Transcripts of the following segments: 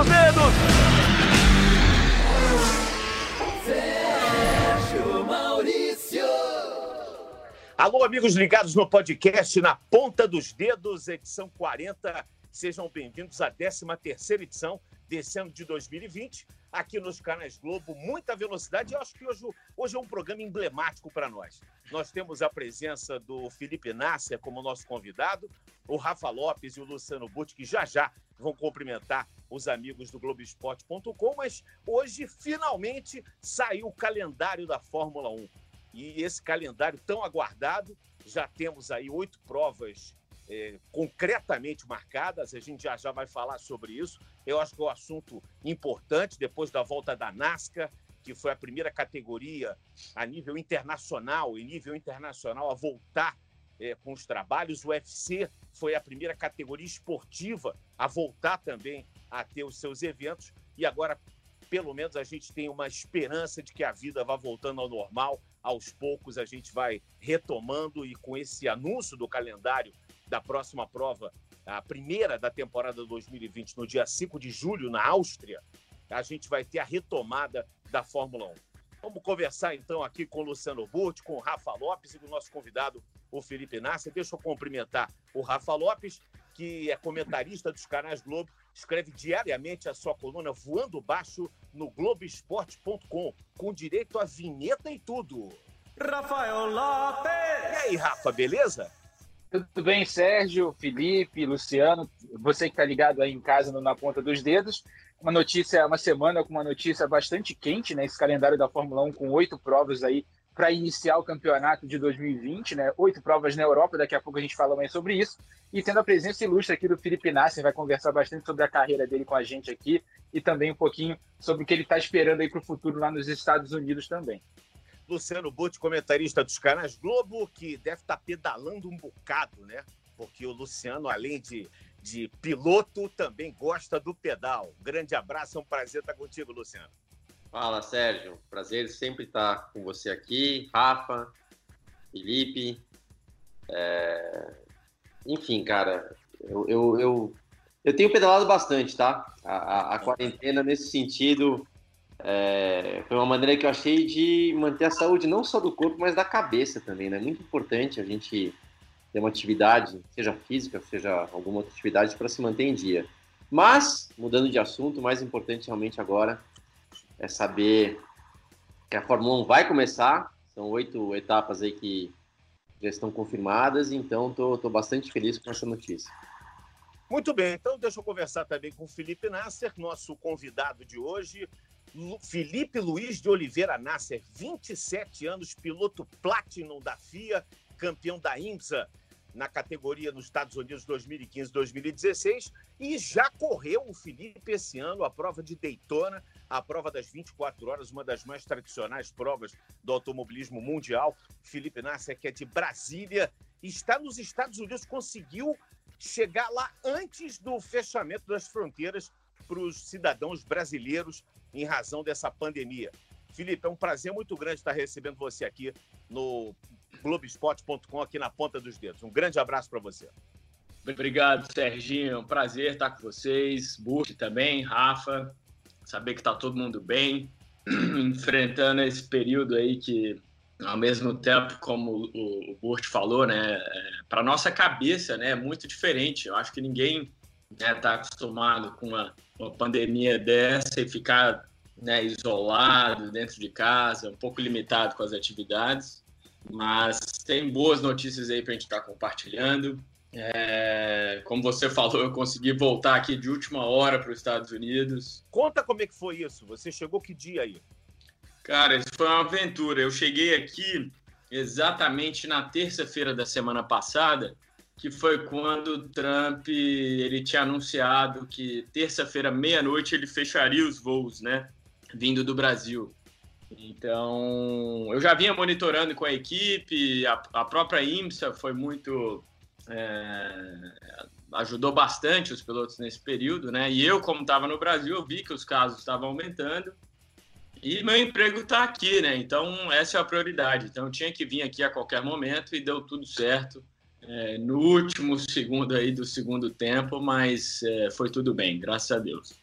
dos dedos. Sérgio Maurício. Alô, amigos ligados no podcast Na Ponta dos Dedos, edição 40. Sejam bem-vindos à 13 terceira edição desse ano de 2020, aqui nos canais Globo, muita velocidade. Eu acho que hoje, hoje é um programa emblemático para nós. Nós temos a presença do Felipe Nasser como nosso convidado, o Rafa Lopes e o Luciano Butti, que já já vão cumprimentar os amigos do Globoesporte.com, mas hoje finalmente saiu o calendário da Fórmula 1. E esse calendário tão aguardado, já temos aí oito provas é, concretamente marcadas, a gente já já vai falar sobre isso. Eu acho que é um assunto importante depois da volta da NASCAR, que foi a primeira categoria a nível internacional, em nível internacional, a voltar é, com os trabalhos. O UFC foi a primeira categoria esportiva a voltar também a ter os seus eventos. E agora, pelo menos, a gente tem uma esperança de que a vida vá voltando ao normal. Aos poucos, a gente vai retomando e com esse anúncio do calendário da próxima prova, a primeira da temporada 2020, no dia 5 de julho, na Áustria, a gente vai ter a retomada da Fórmula 1. Vamos conversar então aqui com o Luciano Burti, com o Rafa Lopes e com o nosso convidado, o Felipe Nasser. Deixa eu cumprimentar o Rafa Lopes, que é comentarista dos canais Globo, escreve diariamente a sua coluna Voando Baixo no Globoesporte.com, com direito a vinheta e tudo. Rafael Lopes! E aí, Rafa, beleza? Tudo bem, Sérgio, Felipe, Luciano, você que está ligado aí em casa no, na ponta dos dedos. Uma notícia, uma semana com uma notícia bastante quente, né? Esse calendário da Fórmula 1 com oito provas aí para iniciar o campeonato de 2020, né? Oito provas na Europa, daqui a pouco a gente fala mais sobre isso. E tendo a presença ilustre aqui do Felipe Nasser, vai conversar bastante sobre a carreira dele com a gente aqui e também um pouquinho sobre o que ele está esperando aí para o futuro lá nos Estados Unidos também. Luciano Butti, comentarista dos canais Globo, que deve estar tá pedalando um bocado, né? Porque o Luciano, além de, de piloto, também gosta do pedal. grande abraço, é um prazer estar contigo, Luciano. Fala, Sérgio. Prazer sempre estar com você aqui. Rafa, Felipe. É... Enfim, cara, eu, eu, eu, eu, tenho pedalado bastante, tá? A, a, a quarentena, nesse sentido, é, foi uma maneira que eu achei de manter a saúde não só do corpo, mas da cabeça também, né? Muito importante a gente ter uma atividade, seja física, seja alguma outra atividade, para se manter em dia. Mas, mudando de assunto, o mais importante realmente agora é saber que a Fórmula 1 vai começar. São oito etapas aí que já estão confirmadas, então estou bastante feliz com essa notícia. Muito bem, então deixa eu conversar também com o Felipe Nasser, nosso convidado de hoje. Felipe Luiz de Oliveira Nasser, 27 anos, piloto Platinum da FIA, campeão da IMSA na categoria nos Estados Unidos 2015-2016 e já correu o Felipe esse ano a prova de Daytona, a prova das 24 horas, uma das mais tradicionais provas do automobilismo mundial. Felipe Nasser, que é de Brasília, está nos Estados Unidos, conseguiu chegar lá antes do fechamento das fronteiras para os cidadãos brasileiros em razão dessa pandemia. Felipe, é um prazer muito grande estar recebendo você aqui no Globoesporte.com, aqui na ponta dos dedos. Um grande abraço para você. Obrigado, Serginho. É um prazer estar com vocês. Burke também, Rafa. Saber que está todo mundo bem, enfrentando esse período aí que, ao mesmo tempo, como o, o Burt falou, né, é, para nossa cabeça, né, é muito diferente. Eu acho que ninguém né, tá acostumado com uma, uma pandemia dessa e ficar né, isolado dentro de casa, um pouco limitado com as atividades. Mas tem boas notícias aí para a gente estar tá compartilhando. É, como você falou, eu consegui voltar aqui de última hora para os Estados Unidos. Conta como é que foi isso. Você chegou que dia aí? Cara, isso foi uma aventura. Eu cheguei aqui exatamente na terça-feira da semana passada que foi quando Trump ele tinha anunciado que terça-feira meia-noite ele fecharia os voos, né, vindo do Brasil. Então, eu já vinha monitorando com a equipe, a, a própria IMSA foi muito é, ajudou bastante os pilotos nesse período, né? E eu, como estava no Brasil, eu vi que os casos estavam aumentando e meu emprego está aqui, né? Então, essa é a prioridade. Então, eu tinha que vir aqui a qualquer momento e deu tudo certo é, no último segundo aí do segundo tempo, mas é, foi tudo bem, graças a Deus.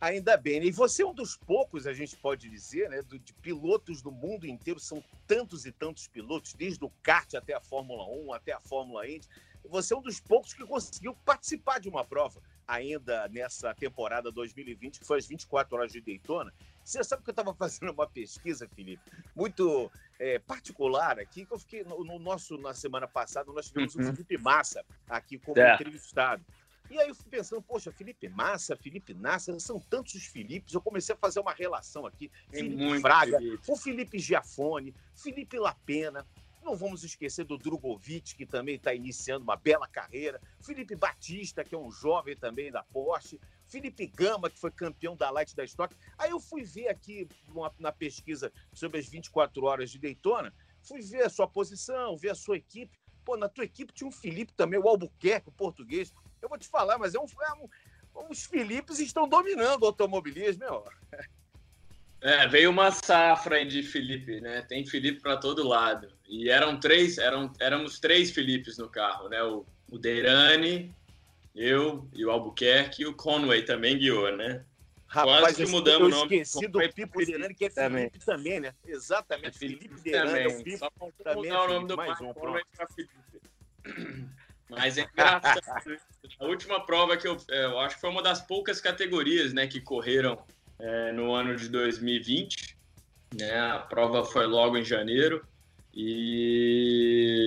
Ainda bem. Né? E você é um dos poucos, a gente pode dizer, né, de pilotos do mundo inteiro. São tantos e tantos pilotos, desde o kart até a Fórmula 1, até a Fórmula Indy. Você é um dos poucos que conseguiu participar de uma prova ainda nessa temporada 2020, que foi as 24 horas de Daytona. Você sabe que eu estava fazendo uma pesquisa, Felipe, muito é, particular aqui, que eu fiquei no, no, nosso, na semana passada, nós tivemos uhum. o Felipe Massa aqui como é. entrevistado. E aí eu fui pensando, poxa, Felipe Massa, Felipe Nassa, são tantos os Filipes. Eu comecei a fazer uma relação aqui. Tem Felipe Fraga, Felipe. o Felipe Giafone, Felipe Lapena. Não vamos esquecer do Drogovic, que também está iniciando uma bela carreira. Felipe Batista, que é um jovem também da Porsche. Felipe Gama, que foi campeão da Light da Stock. Aí eu fui ver aqui uma, na pesquisa sobre as 24 horas de Daytona, fui ver a sua posição, ver a sua equipe. Pô, na tua equipe tinha um Felipe também, o Albuquerque, o português. Eu vou te falar, mas é um, é um os Filipes estão dominando o automobilismo, meu. É, veio uma safra de Felipe, né? Tem Felipe para todo lado. E eram três, eram, éramos três Filipes no carro, né? O, o Deirani, eu e o Albuquerque e o Conway também guiou, né? Rapaz, Quase que mudamos o nome. esqueci do Pipo que é Felipe também, também né? Exatamente, é Felipe, Felipe também. o Pipo Só também mudar é o nome do mais um, Conway para Felipe. Mas é engraçado. a última prova que eu, é, eu acho que foi uma das poucas categorias, né, que correram é, no ano de 2020. Né? A prova foi logo em janeiro. E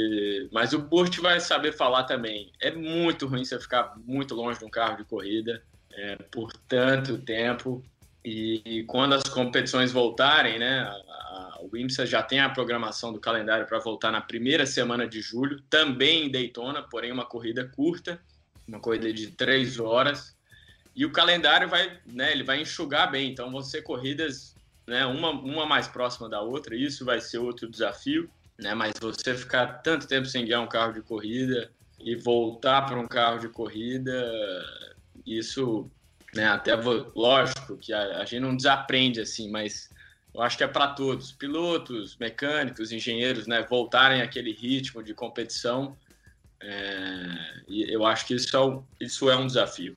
mas o Burt vai saber falar também. É muito ruim você ficar muito longe de um carro de corrida é, por tanto tempo. E quando as competições voltarem, né, a, o IMSA já tem a programação do calendário para voltar na primeira semana de julho, também em Daytona, porém uma corrida curta, uma corrida de três horas. E o calendário vai, né, ele vai enxugar bem, então vão ser corridas, né, uma, uma mais próxima da outra, isso vai ser outro desafio, né, mas você ficar tanto tempo sem guiar um carro de corrida e voltar para um carro de corrida, isso, né, até lógico que a, a gente não desaprende assim, mas eu acho que é para todos, pilotos, mecânicos, engenheiros, né, voltarem àquele ritmo de competição. É, e eu acho que isso é, isso é um desafio.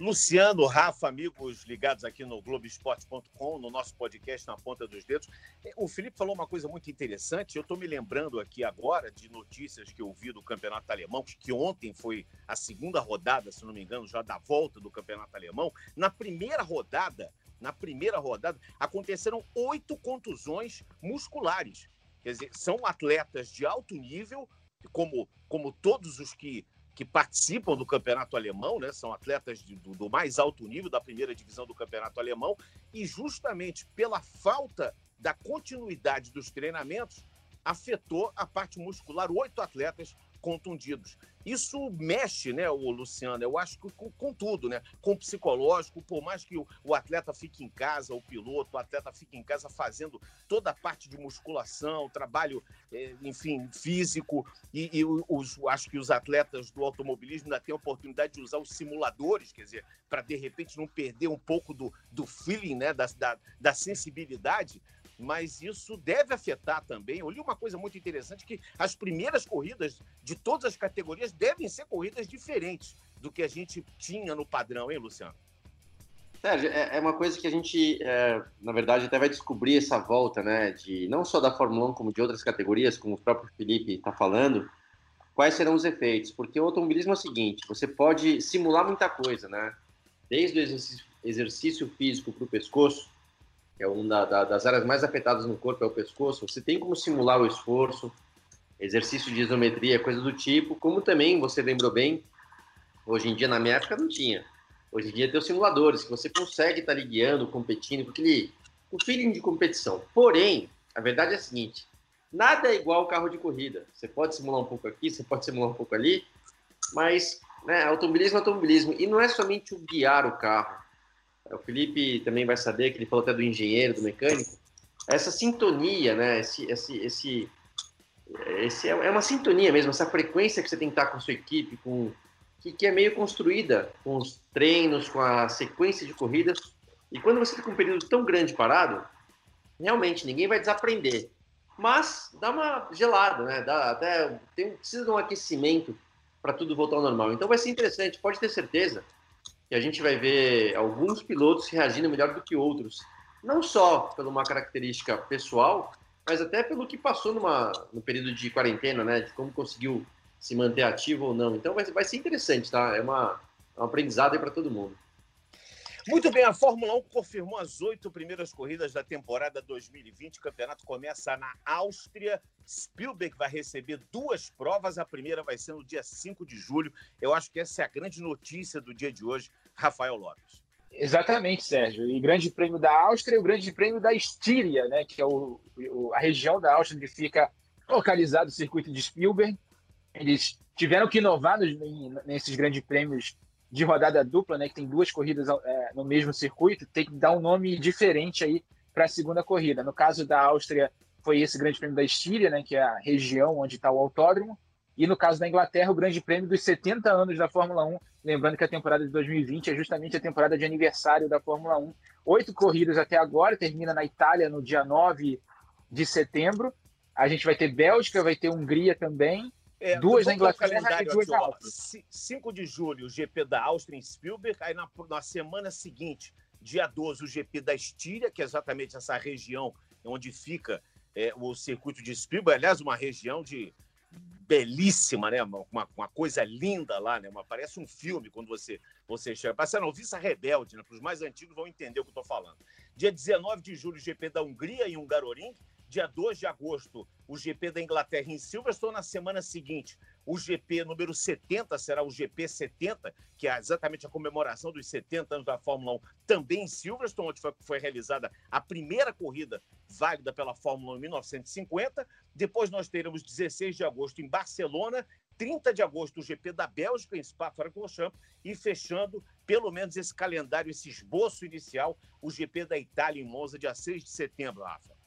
Luciano, Rafa, amigos ligados aqui no Globoesporte.com, no nosso podcast Na Ponta dos Dedos. O Felipe falou uma coisa muito interessante. Eu estou me lembrando aqui agora de notícias que eu vi do Campeonato Alemão, que ontem foi a segunda rodada, se não me engano, já da volta do Campeonato Alemão. Na primeira rodada, na primeira rodada, aconteceram oito contusões musculares. Quer dizer, são atletas de alto nível, como, como todos os que que participam do campeonato alemão, né? São atletas de, do, do, mais alto nível da primeira divisão do campeonato alemão, e justamente pela falta da continuidade dos treinamentos, afetou a parte muscular. Oito atletas contundidos. Isso mexe, né, o Luciano? Eu acho que com, com tudo, né? Com o psicológico, por mais que o, o, atleta fique em casa, o piloto, o atleta fique em casa fazendo toda a parte de musculação, trabalho, é, enfim, físico, e, e os, acho que os atletas do automobilismo ainda têm a oportunidade de usar os simuladores, quer dizer, para de repente não perder um pouco do, do feeling, né, da, da, da sensibilidade mas isso deve afetar também. Eu li uma coisa muito interessante que as primeiras corridas de todas as categorias devem ser corridas diferentes do que a gente tinha no padrão, hein, Luciano? Sérgio, é, é uma coisa que a gente, é, na verdade, até vai descobrir essa volta, né, de não só da Fórmula 1, como de outras categorias, como o próprio Felipe está falando, quais serão os efeitos. Porque o automobilismo é o seguinte, você pode simular muita coisa, né, desde o exercício, exercício físico para o pescoço, que é uma da, das áreas mais afetadas no corpo, é o pescoço, você tem como simular o esforço, exercício de isometria, coisa do tipo, como também, você lembrou bem, hoje em dia, na minha época, não tinha. Hoje em dia tem os simuladores, que você consegue estar tá guiando, competindo, com aquele o feeling de competição. Porém, a verdade é a seguinte, nada é igual ao carro de corrida. Você pode simular um pouco aqui, você pode simular um pouco ali, mas né, automobilismo é automobilismo. E não é somente o guiar o carro, o Felipe também vai saber, que ele falou até do engenheiro, do mecânico, essa sintonia, né? Esse, esse, esse, esse é, é uma sintonia mesmo, essa frequência que você tem que estar com a sua equipe, com que, que é meio construída com os treinos, com a sequência de corridas. E quando você fica um período tão grande parado, realmente ninguém vai desaprender. Mas dá uma gelada, né? Dá até tem, precisa de um aquecimento para tudo voltar ao normal. Então vai ser interessante, pode ter certeza que a gente vai ver alguns pilotos reagindo melhor do que outros. Não só por uma característica pessoal, mas até pelo que passou numa, no período de quarentena, né? De como conseguiu se manter ativo ou não. Então vai, vai ser interessante, tá? É uma, é um aprendizado para todo mundo. Muito bem, a Fórmula 1 confirmou as oito primeiras corridas da temporada 2020. O campeonato começa na Áustria. Spielberg vai receber duas provas. A primeira vai ser no dia 5 de julho. Eu acho que essa é a grande notícia do dia de hoje, Rafael Lopes. Exatamente, Sérgio. E Grande Prêmio da Áustria e o Grande Prêmio da Estíria, né, que é o, o, a região da Áustria onde fica localizado o circuito de Spielberg. Eles tiveram que inovar nos, nesses grandes prêmios de rodada dupla, né, que tem duas corridas é, no mesmo circuito, tem que dar um nome diferente aí para a segunda corrida. No caso da Áustria, foi esse Grande Prêmio da Estíria, né, que é a região onde está o autódromo. E no caso da Inglaterra, o Grande Prêmio dos 70 anos da Fórmula 1. Lembrando que a temporada de 2020 é justamente a temporada de aniversário da Fórmula 1. Oito corridas até agora, termina na Itália no dia 9 de setembro. A gente vai ter Bélgica, vai ter Hungria também. É, duas na Inglaterra e duas na Áustria. 5 de julho, o GP da Áustria em Spielberg. Aí na, na semana seguinte, dia 12, o GP da Estíria, que é exatamente essa região onde fica é, o circuito de Spielberg. Aliás, uma região de belíssima, né? Uma, uma coisa linda lá, né? Uma, parece um filme quando você, você chega. Parece a noviça rebelde, né? Para os mais antigos vão entender o que eu estou falando. Dia 19 de julho, GP da Hungria em Hungaroring. Dia 2 de agosto, o GP da Inglaterra em Silverstone. Na semana seguinte, o GP número 70 será o GP 70, que é exatamente a comemoração dos 70 anos da Fórmula 1, também em Silverstone, onde foi, foi realizada a primeira corrida válida pela Fórmula 1 em 1950. Depois nós teremos 16 de agosto em Barcelona, 30 de agosto o GP da Bélgica em Spa-Francorchamps e fechando pelo menos esse calendário, esse esboço inicial, o GP da Itália em Monza, dia 6 de setembro, Rafa.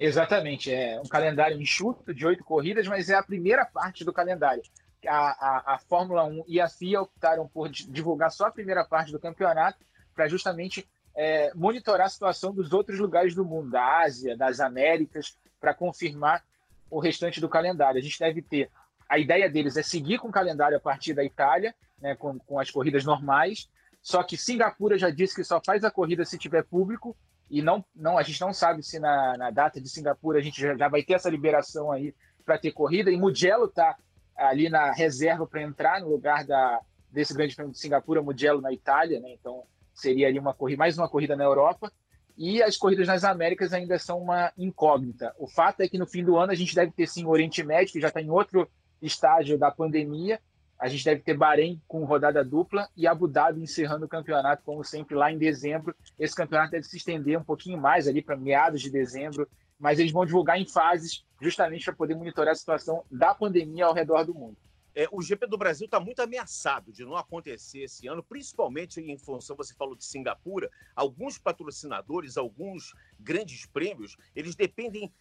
Exatamente, é um calendário enxuto de oito corridas, mas é a primeira parte do calendário. A, a, a, Fórmula 1 e a FIA optaram por divulgar só a primeira parte do campeonato para justamente é, monitorar a situação dos outros lugares do mundo, da Ásia, das Américas, para confirmar o restante do calendário. A gente deve ter. A ideia deles é seguir com o calendário a partir da Itália, né, com, com as corridas normais, só que Singapura já disse que só faz a corrida se tiver público, e não, não a gente não sabe se na, na data de Singapura a gente já, já vai ter essa liberação aí para ter corrida. E Mugello está ali na reserva para entrar no lugar da, desse grande prêmio de Singapura, Mugello na Itália, né? Então seria ali uma corrida, mais uma corrida na Europa. E as corridas nas Américas ainda são uma incógnita. O fato é que no fim do ano a gente deve ter sim o Oriente Médio, que já está em outro estágio da pandemia, a gente deve ter Bahrein com rodada dupla e Abu Dhabi encerrando o campeonato, como sempre, lá em dezembro. Esse campeonato deve se estender um pouquinho mais ali para meados de dezembro, mas eles vão divulgar em fases, justamente para poder monitorar a situação da pandemia ao redor do mundo. É, o GP do Brasil está muito ameaçado de não acontecer esse ano, principalmente em função, você falou de Singapura, alguns patrocinadores, alguns grandes prêmios, eles dependem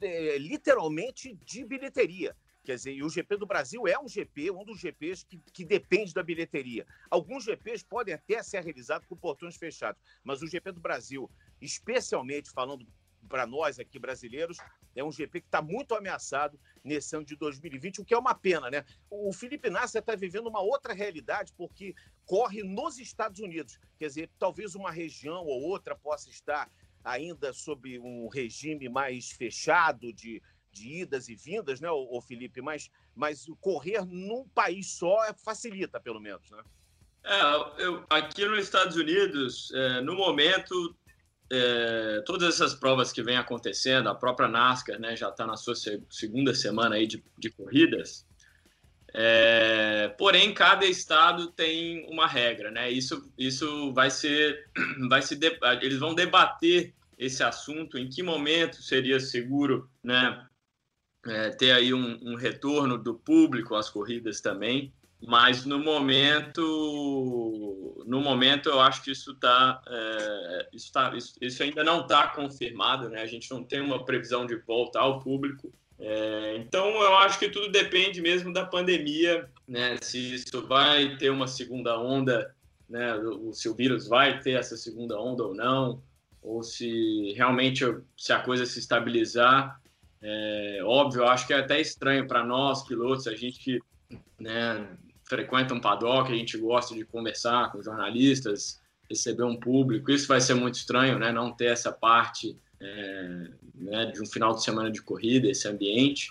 é, literalmente de bilheteria. Quer dizer, e o GP do Brasil é um GP, um dos GPs que, que depende da bilheteria. Alguns GPs podem até ser realizados com portões fechados, mas o GP do Brasil, especialmente falando para nós aqui brasileiros, é um GP que está muito ameaçado nesse ano de 2020, o que é uma pena, né? O Felipe Nasser está vivendo uma outra realidade, porque corre nos Estados Unidos. Quer dizer, talvez uma região ou outra possa estar ainda sob um regime mais fechado de de idas e vindas, né, o, Felipe? Mas, mas correr num país só é, facilita, pelo menos, né? É, eu, aqui nos Estados Unidos, é, no momento, é, todas essas provas que vêm acontecendo, a própria NASCAR né, já está na sua segunda semana aí de, de corridas, é, porém, cada estado tem uma regra, né? Isso, isso vai ser, vai se, eles vão debater esse assunto, em que momento seria seguro, né, é, ter aí um, um, retorno do público às corridas também, mas no momento, no momento eu acho que isso está, é, isso, tá, isso, isso, ainda não está confirmado, né? A gente não tem uma previsão de volta ao público. É, então eu acho que tudo depende mesmo da pandemia, né? Se isso vai ter uma segunda onda, né? Se o vírus vai ter essa segunda onda ou não, ou se realmente se a coisa se estabilizar é, óbvio, acho que é até estranho para nós, pilotos, a gente que né, frequenta um paddock, a gente gosta de conversar com jornalistas, receber um público. Isso vai ser muito estranho, né? Não ter essa parte é, né, de um final de semana de corrida, esse ambiente.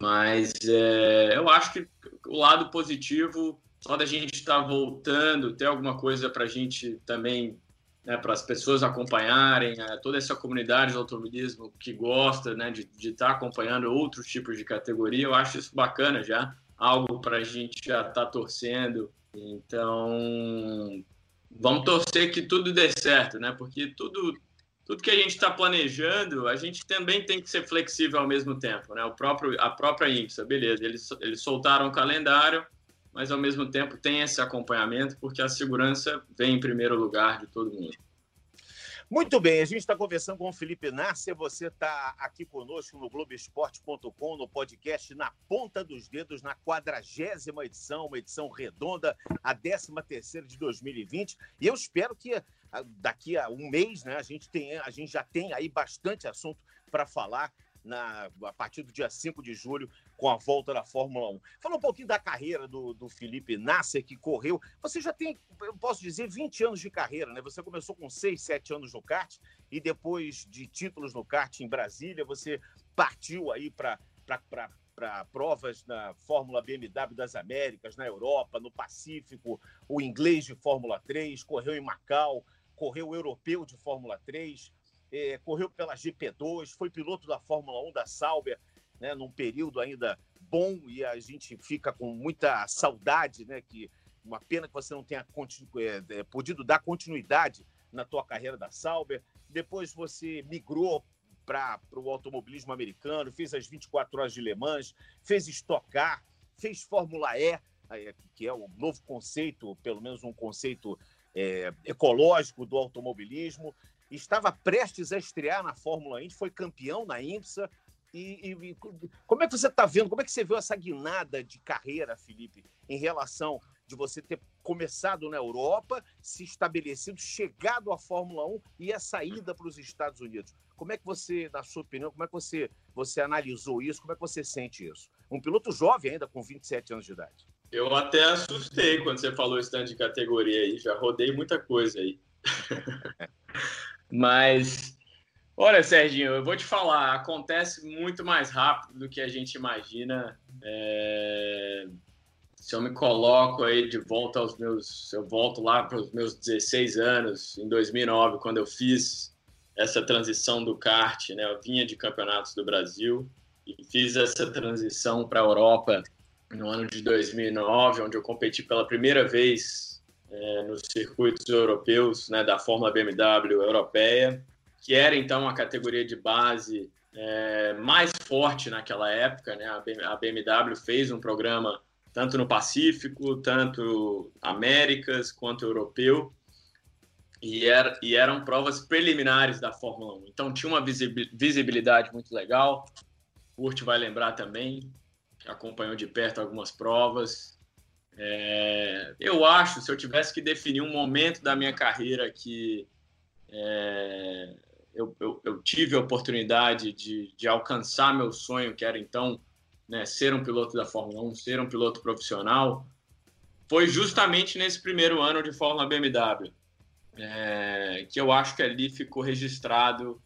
Mas é, eu acho que o lado positivo, só da gente estar voltando, ter alguma coisa para a gente também, né, para as pessoas acompanharem, é, toda essa comunidade do automobilismo que gosta né, de, de estar acompanhando outros tipos de categoria, eu acho isso bacana já, algo para a gente já estar tá torcendo. Então, vamos torcer que tudo dê certo, né? Porque tudo tudo que a gente está planejando, a gente também tem que ser flexível ao mesmo tempo, né? O próprio, a própria IMSA, beleza, eles, eles soltaram o calendário, mas ao mesmo tempo tem esse acompanhamento, porque a segurança vem em primeiro lugar de todo mundo. Muito bem, a gente está conversando com o Felipe Nasser. Você está aqui conosco no Globoesporte.com, no podcast Na Ponta dos Dedos, na quadragésima edição, uma edição redonda, a 13 terceira de 2020. E eu espero que ah, daqui a um mês, né, a gente, tem, a gente já tem aí bastante assunto para falar na, a partir do dia 5 de julho, com a volta da Fórmula 1. Fala um pouquinho da carreira do, do Felipe Nasser, que correu. Você já tem, eu posso dizer, 20 anos de carreira, né? Você começou com 6, 7 anos no kart, e depois de títulos no kart em Brasília, você partiu aí para para provas na Fórmula BMW das Américas, na Europa, no Pacífico, o inglês de Fórmula 3, correu em Macau, correu o europeu de Fórmula 3, é, correu pela GP2, foi piloto da Fórmula 1 da Sauber, né, num período ainda bom e a gente fica com muita saudade, né, que uma pena que você não tenha é, é, podido dar continuidade na tua carreira da Sauber. Depois você migrou para o automobilismo americano, fez as 24 horas de Le Mans, fez Stock Car, fez Fórmula E, que é o novo conceito, pelo menos um conceito é, ecológico do automobilismo estava prestes a estrear na Fórmula Indy, foi campeão na IMSA. E, e como é que você está vendo? Como é que você viu essa guinada de carreira, Felipe, em relação de você ter começado na Europa, se estabelecido, chegado à Fórmula 1 e a saída para os Estados Unidos? Como é que você, na sua opinião, como é que você, você analisou isso? Como é que você sente isso? Um piloto jovem ainda, com 27 anos de idade. Eu até assustei quando você falou tanto de categoria aí, já rodei muita coisa aí. Mas, olha, Serginho, eu vou te falar, acontece muito mais rápido do que a gente imagina. É... Se eu me coloco aí de volta aos meus. Eu volto lá para os meus 16 anos, em 2009, quando eu fiz essa transição do kart, né? Eu vinha de campeonatos do Brasil e fiz essa transição para a Europa no ano de 2009, onde eu competi pela primeira vez é, nos circuitos europeus né, da Fórmula BMW europeia, que era então a categoria de base é, mais forte naquela época. Né? A BMW fez um programa tanto no Pacífico, tanto Américas quanto europeu, e, era, e eram provas preliminares da Fórmula 1. Então tinha uma visibilidade muito legal. Kurt vai lembrar também, acompanhou de perto algumas provas. É, eu acho, se eu tivesse que definir um momento da minha carreira que é, eu, eu, eu, tive a oportunidade de, de, alcançar meu sonho, que era então né, ser um piloto da Fórmula 1, ser um piloto profissional, foi justamente nesse primeiro ano de Fórmula BMW, é, que eu acho que ali ficou registrado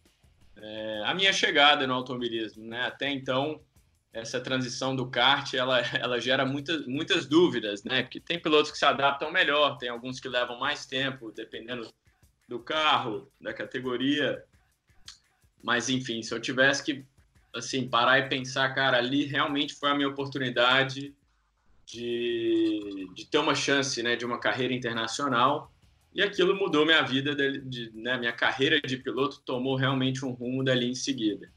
é, a minha chegada no automobilismo. Né? Até então, essa transição do kart ela, ela gera muitas, muitas dúvidas, né? Porque tem pilotos que se adaptam melhor, tem alguns que levam mais tempo, dependendo do carro, da categoria. Mas enfim, se eu tivesse que assim parar e pensar, cara, ali realmente foi a minha oportunidade de, de ter uma chance, né, de uma carreira internacional. E aquilo mudou minha vida, de, de né, minha carreira de piloto tomou realmente um rumo dali em seguida.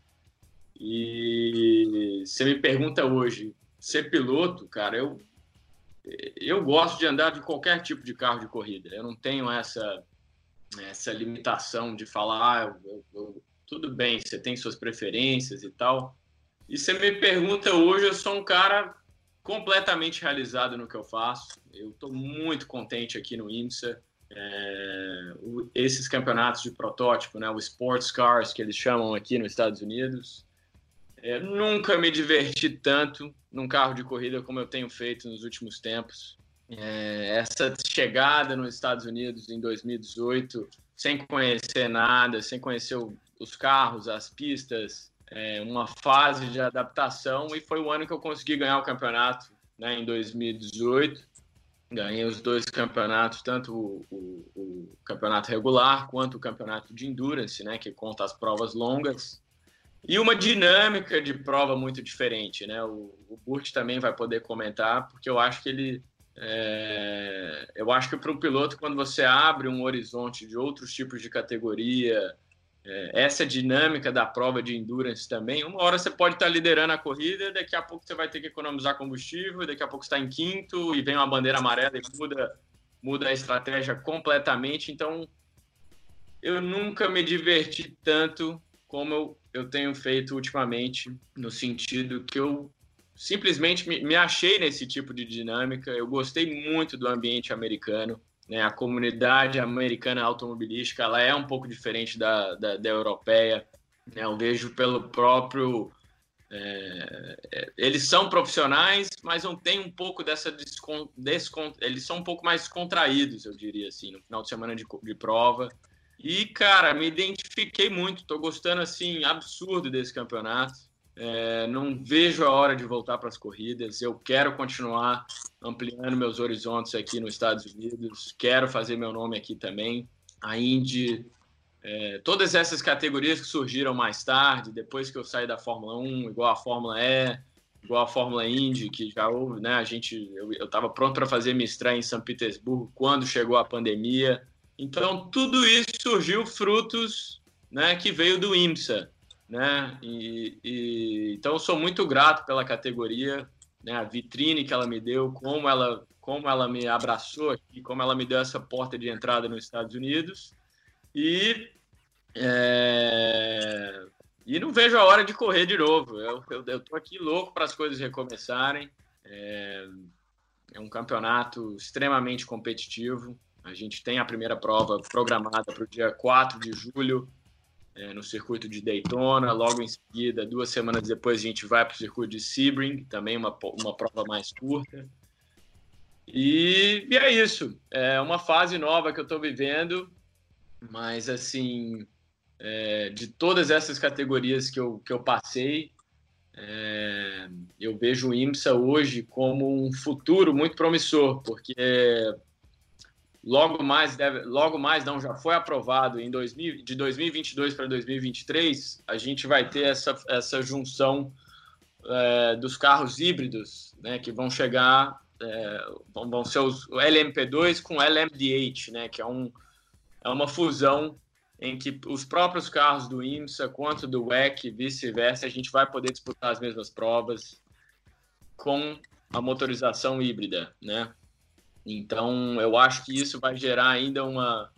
E você me pergunta hoje, ser piloto, cara, eu, eu gosto de andar de qualquer tipo de carro de corrida. Eu não tenho essa, essa limitação de falar, ah, eu, eu, tudo bem, você tem suas preferências e tal. E você me pergunta hoje, eu sou um cara completamente realizado no que eu faço. Eu estou muito contente aqui no IMSA. É, esses campeonatos de protótipo, né, o Sports Cars, que eles chamam aqui nos Estados Unidos, É, nunca me diverti tanto num carro de corrida como eu tenho feito nos últimos tempos. É, essa chegada nos Estados Unidos em 2018, sem conhecer nada, sem conhecer o, os carros, as pistas, é, uma fase de adaptação e foi o ano que eu consegui ganhar o campeonato, né, em 2018. Ganhei os dois campeonatos, tanto o, o, o, campeonato regular quanto o campeonato de endurance, né, que conta as provas longas. E uma dinâmica de prova muito diferente, né? O, o Burt também vai poder comentar, porque eu acho que ele é, eu acho que para o piloto, quando você abre um horizonte de outros tipos de categoria, essa dinâmica da prova de endurance também, uma hora você pode estar liderando a corrida, daqui a pouco você vai ter que economizar combustível, daqui a pouco está em quinto e vem uma bandeira amarela e muda, muda a estratégia completamente. Então, eu nunca me diverti tanto como eu, eu tenho feito ultimamente, no sentido que eu simplesmente me, me, achei nesse tipo de dinâmica. Eu gostei muito do ambiente americano. Né? A comunidade americana automobilística ela é um pouco diferente da, da, da europeia. Né? Eu vejo pelo próprio. É, é eles são profissionais, mas não tem um pouco dessa descon, eles são um pouco mais contraídos, eu diria assim, no final de semana de, de prova. E cara, me identifiquei muito, estou gostando assim absurdo desse campeonato. É, não vejo a hora de voltar para as corridas. Eu quero continuar ampliando meus horizontes aqui nos Estados Unidos. Quero fazer meu nome aqui também. A Indy, é, todas essas categorias que surgiram mais tarde, depois que eu saí da Fórmula 1, igual a Fórmula E, igual a Fórmula Indy, que já houve, né? A gente, eu estava pronto para fazer minha estreia em São Petersburgo quando chegou a pandemia. Então tudo isso surgiu frutos, né? Que veio do IMSA né? E, e, então sou muito grato pela categoria, né? A vitrine que ela me deu, como ela como ela me abraçou aqui, como ela me deu essa porta de entrada nos Estados Unidos e é, e não vejo a hora de correr de novo. Eu, eu, eu tô aqui louco para as coisas recomeçarem. É, é um campeonato extremamente competitivo. A gente tem a primeira prova programada para o dia 4 de julho é, no circuito de Daytona. Logo em seguida, duas semanas depois, a gente vai para o circuito de Sebring, também uma, uma prova mais curta. E, e é isso. É uma fase nova que eu estou vivendo, mas assim, é, de todas essas categorias que eu, que eu passei, é, eu vejo o IMSA hoje como um futuro muito promissor, porque logo mais deve, logo mais não já foi aprovado em 2000, de 2022 para 2023 a gente vai ter essa, essa junção é, dos carros híbridos né que vão chegar é, vão, vão ser os LMP2 com LMDH né que é um é uma fusão em que os próprios carros do IMSA quanto do WEC vice-versa a gente vai poder disputar as mesmas provas com a motorização híbrida né então, eu acho que isso vai gerar ainda uma.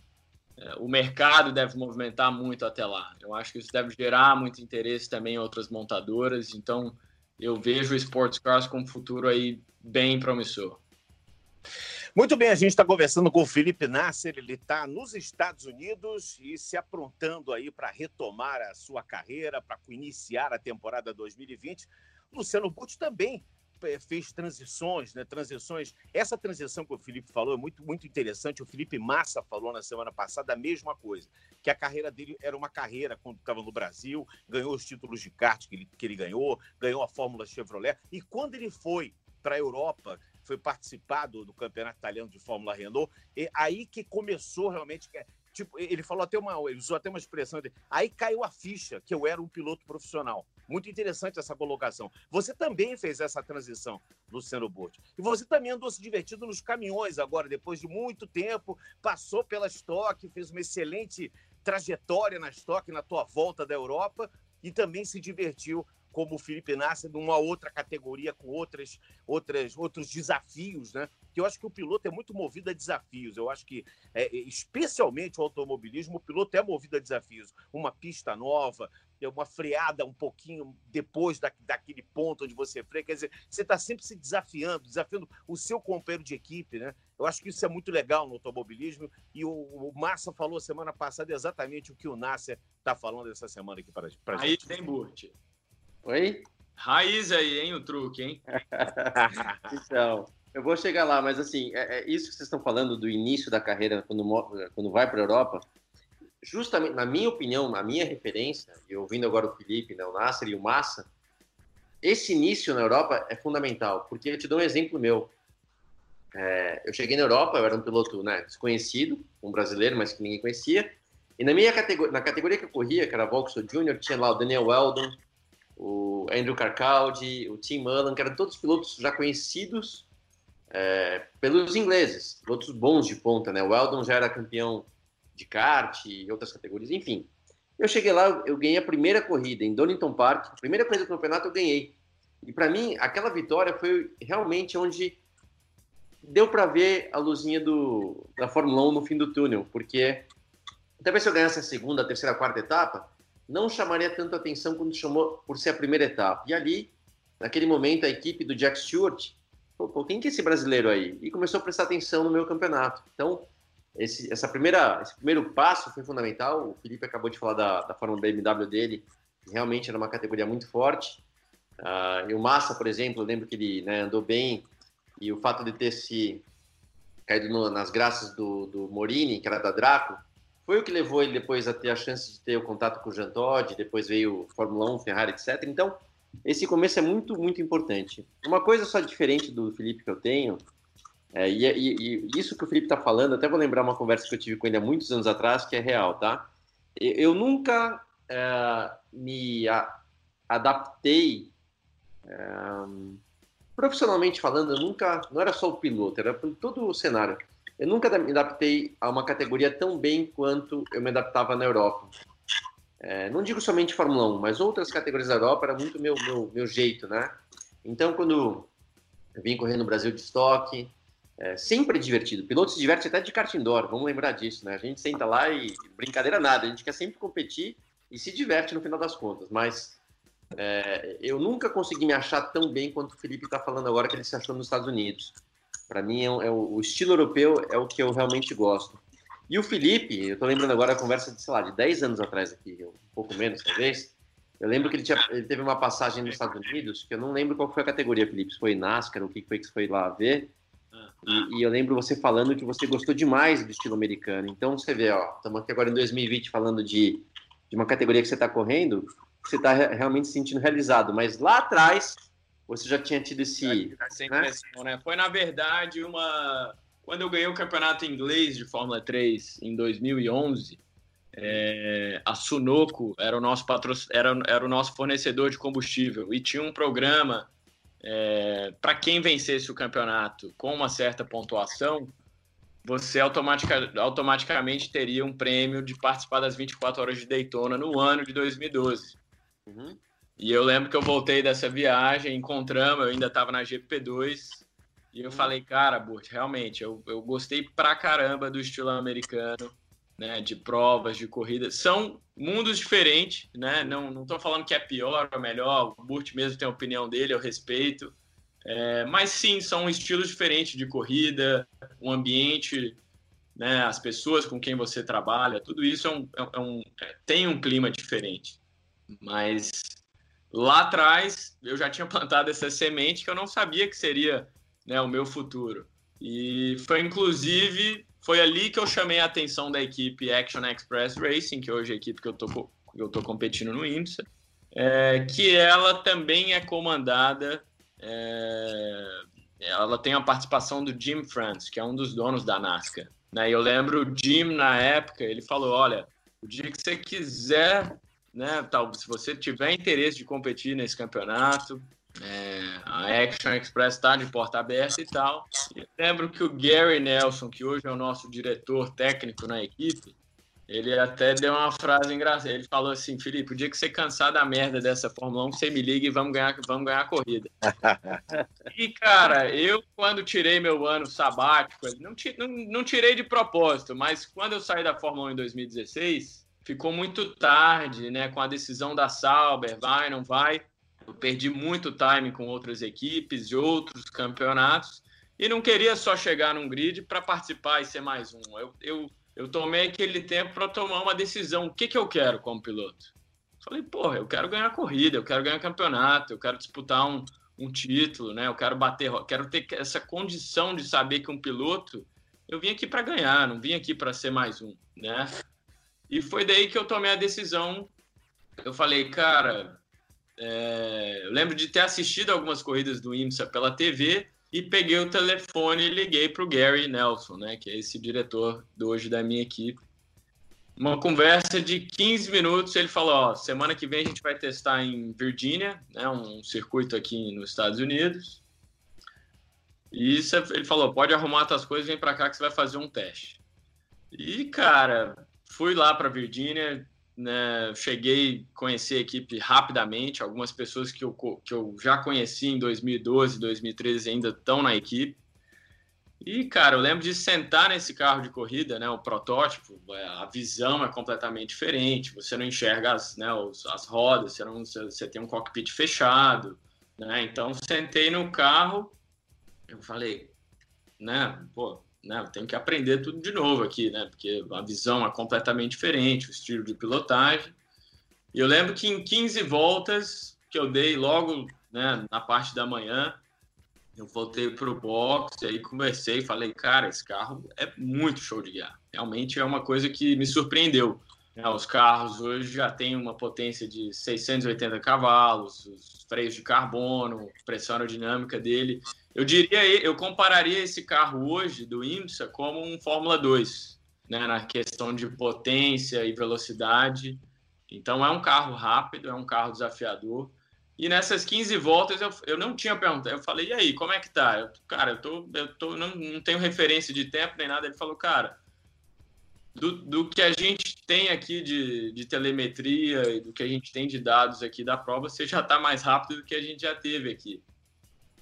É, o mercado deve movimentar muito até lá. Eu acho que isso deve gerar muito interesse também em outras montadoras. Então, eu vejo o Sports Cars com um futuro aí bem promissor. Muito bem, a gente está conversando com o Felipe Nasser, ele está nos Estados Unidos e se aprontando aí para retomar a sua carreira, para iniciar a temporada 2020. Luciano Butti também fez transições, né? Transições. Essa transição que o Felipe falou é muito, muito interessante. O Felipe Massa falou na semana passada a mesma coisa, que a carreira dele era uma carreira quando estava no Brasil, ganhou os títulos de kart que ele, que ele ganhou, ganhou a Fórmula Chevrolet. E quando ele foi para a Europa, foi participar do, do, campeonato italiano de Fórmula Renault, e aí que começou realmente. É, tipo, ele falou até uma, ele usou até uma expressão, dele, aí caiu a ficha que eu era um piloto profissional. Muito interessante essa colocação. Você também fez essa transição, Luciano Burti. E você também andou se divertindo nos caminhões agora, depois de muito tempo, passou pela Stock, fez uma excelente trajetória na Stock, na tua volta da Europa, e também se divertiu como o Felipe Nasser, numa outra categoria, com outras, outras, outros desafios, né? Que eu acho que o piloto é muito movido a desafios. Eu acho que, é, especialmente o automobilismo, o piloto é movido a desafios. Uma pista nova, uma freada um pouquinho depois da, daquele ponto onde você freia. Quer dizer, você está sempre se desafiando, desafiando o seu companheiro de equipe, né? Eu acho que isso é muito legal no automobilismo. E o, o Massa falou semana passada exatamente o que o Nasser está falando essa semana aqui para a gente. Aí tem Burt. Oi? Raiz aí, hein, o truque, hein? então, eu vou chegar lá, mas assim, é, é isso que vocês estão falando do início da carreira, quando, quando vai para a Europa, justamente, na minha opinião, na minha referência, e ouvindo agora o Felipe, né, o Nasser e o Massa, esse início na Europa é fundamental, porque eu te dou um exemplo meu. É, eu cheguei na Europa, eu era um piloto né, desconhecido, um brasileiro, mas que ninguém conhecia. E na minha categoria, na categoria que eu corria, que era Vauxhall Júnior, tinha lá o Daniel Weldon, o Andrew Carcaldi, o Tim Mullen, que eram todos pilotos já conhecidos é, pelos ingleses, pilotos bons de ponta, né? O Weldon já era campeão de kart e outras categorias, enfim. Eu cheguei lá, eu ganhei a primeira corrida em Donington Park, primeira coisa do campeonato eu ganhei. E para mim, aquela vitória foi realmente onde deu para ver a luzinha do, da Fórmula 1 no fim do túnel, porque talvez se eu ganhasse a segunda, a terceira, a quarta etapa, não chamaria tanto atenção quando chamou por ser a primeira etapa. E ali, naquele momento, a equipe do Jack Stewart, pô, quem que é esse brasileiro aí? E começou a prestar atenção no meu campeonato. Então, esse, essa primeira, esse primeiro passo foi fundamental. O Felipe acabou de falar da, da Fórmula BMW dele, realmente era uma categoria muito forte. Uh, e o Massa, por exemplo, eu lembro que ele né, andou bem e o fato de ter se caído no, nas graças do, do Morini, que era da Draco, foi o que levou ele depois a ter a chance de ter o contato com o Jean Todt, depois veio Fórmula 1, Ferrari, etc. Então, esse começo é muito, muito importante. Uma coisa só diferente do Felipe que eu tenho, é, e, e, e, isso que o Felipe está falando, até vou lembrar uma conversa que eu tive com ele há muitos anos atrás, que é real, tá? Eu, nunca é, me a, adaptei é, profissionalmente falando, eu nunca, não era só o piloto, era todo o cenário. Eu nunca me adaptei a uma categoria tão bem quanto eu me adaptava na Europa. É, não digo somente Fórmula 1, mas outras categorias da Europa era muito meu, meu, meu jeito, né? Então, quando eu vim correr no Brasil de estoque, é sempre divertido. O piloto se diverte até de kart indoor, vamos lembrar disso, né? A gente senta lá e brincadeira nada, a gente quer sempre competir e se diverte no final das contas, mas é, eu nunca consegui me achar tão bem quanto o Felipe está falando agora que ele se achou nos Estados Unidos. Para mim, é, é o, estilo europeu é o que eu realmente gosto. E o Felipe, eu estou lembrando agora a conversa de, sei lá, de 10 anos atrás aqui, um pouco menos talvez. Eu lembro que ele, tinha, ele teve uma passagem nos Estados Unidos, que eu não lembro qual foi a categoria, Felipe, se foi NASCAR, o que foi que você foi lá ver. E, e, eu lembro você falando que você gostou demais do estilo americano. Então você vê, ó, estamos aqui agora em 2020 falando de, de uma categoria que você está correndo, você está realmente se sentindo realizado. Mas lá atrás, você já tinha tido esse. Essa impressão, né? Foi, na verdade, uma. Quando eu ganhei o campeonato inglês de Fórmula 3 em 2011, é... a Sunoco era o, nosso patro... era, era o nosso fornecedor de combustível e tinha um programa é... para quem vencesse o campeonato com uma certa pontuação, você automatica... automaticamente teria um prêmio de participar das 24 horas de Daytona no ano de 2012. Uhum. E eu lembro que eu voltei dessa viagem, encontramos, eu ainda estava na GP2, e eu uhum. falei, cara, Burt, realmente, eu, eu gostei pra caramba do estilo americano, né, de provas, de corridas. São mundos diferentes, né? Não, tô falando que é pior ou melhor, o Burt mesmo tem a opinião dele, eu respeito. É, mas sim, são estilos diferentes de corrida, um ambiente, né, as pessoas com quem você trabalha, tudo isso é um, é um, é, tem um clima diferente. Mas lá atrás eu já tinha plantado essa semente que eu não sabia que seria né, o meu futuro. E foi inclusive foi ali que eu chamei a atenção da equipe Action Express Racing, que hoje é a equipe que eu tô, eu tô competindo no IMSA, é, que ela também é comandada, é, ela tem a participação do Jim France, que é um dos donos da NASCAR. Né? Eu lembro o Jim, na época, ele falou, olha, o dia que você quiser né? Tal, se você tiver interesse de competir nesse campeonato, é, a Action Express está de porta aberta e tal. E lembro que o Gary Nelson, que hoje é o nosso diretor técnico na equipe, ele até deu uma frase engraçada. Ele falou assim: Felipe, o dia que você cansar da merda dessa Fórmula 1, você me liga e vamos ganhar, vamos ganhar a corrida. e, cara, eu, quando tirei meu ano sabático, não, não, não tirei de propósito, mas quando eu saí da Fórmula 1 em 2016 ficou muito tarde, né? Com a decisão da Sauber, vai, não vai. Eu perdi muito time com outras equipes e outros campeonatos e não queria só chegar num grid para participar e ser mais um. Eu, eu, eu tomei aquele tempo para tomar uma decisão. O que, que eu quero como piloto? Falei, porra, eu quero ganhar corrida, eu quero ganhar campeonato, eu quero disputar um, um título, né? Eu quero bater, quero ter essa condição de saber que um piloto, eu vim aqui para ganhar, não vim aqui para ser mais um, né? E foi daí que eu tomei a decisão. Eu falei, cara, é... eu lembro de ter assistido algumas corridas do IMSA pela TV e peguei o telefone e liguei para o Gary Nelson, né? Que é esse diretor de hoje da minha equipe uma conversa de 15 minutos. Ele falou: ó, semana que vem a gente vai testar em Virgínia, né, um circuito aqui nos Estados Unidos. E isso, ele falou: pode arrumar as coisas, vem para cá que você vai fazer um teste. E, cara, fui lá para Virgínia, né, cheguei a conhecer a equipe rapidamente. Algumas pessoas que eu, que eu já conheci em 2012, 2013 ainda estão na equipe. E, cara, eu lembro de sentar nesse carro de corrida, né? O protótipo, é, a visão é completamente diferente. Você não enxerga as, né, as rodas, você, não, você tem um cockpit fechado, né? Então, sentei no carro, eu falei, né? Pô, né? Tenho que aprender tudo de novo aqui, né? Porque a visão é completamente diferente, o estilo de pilotagem. E eu lembro que em 15 voltas que eu dei logo, né, na parte da manhã, eu voltei pro box, aí conversei e falei, cara, esse carro é muito show de guiar. Realmente é uma coisa que me surpreendeu. É, os carros hoje já têm uma potência de 680 cavalos, os freios de carbono, pressão aerodinâmica dele. Eu diria, eu compararia esse carro hoje do IMSA como um Fórmula 2, né, na questão de potência e velocidade. Então é um carro rápido, é um carro desafiador. E nessas 15 voltas eu, eu não tinha perguntado. Eu falei, e aí, como é que tá? Eu, cara, eu, tô, eu tô, não, não tenho referência de tempo nem nada. Ele falou, cara, do, do que a gente tem aqui de, de telemetria e do que a gente tem de dados aqui da prova, você já está mais rápido do que a gente já teve aqui.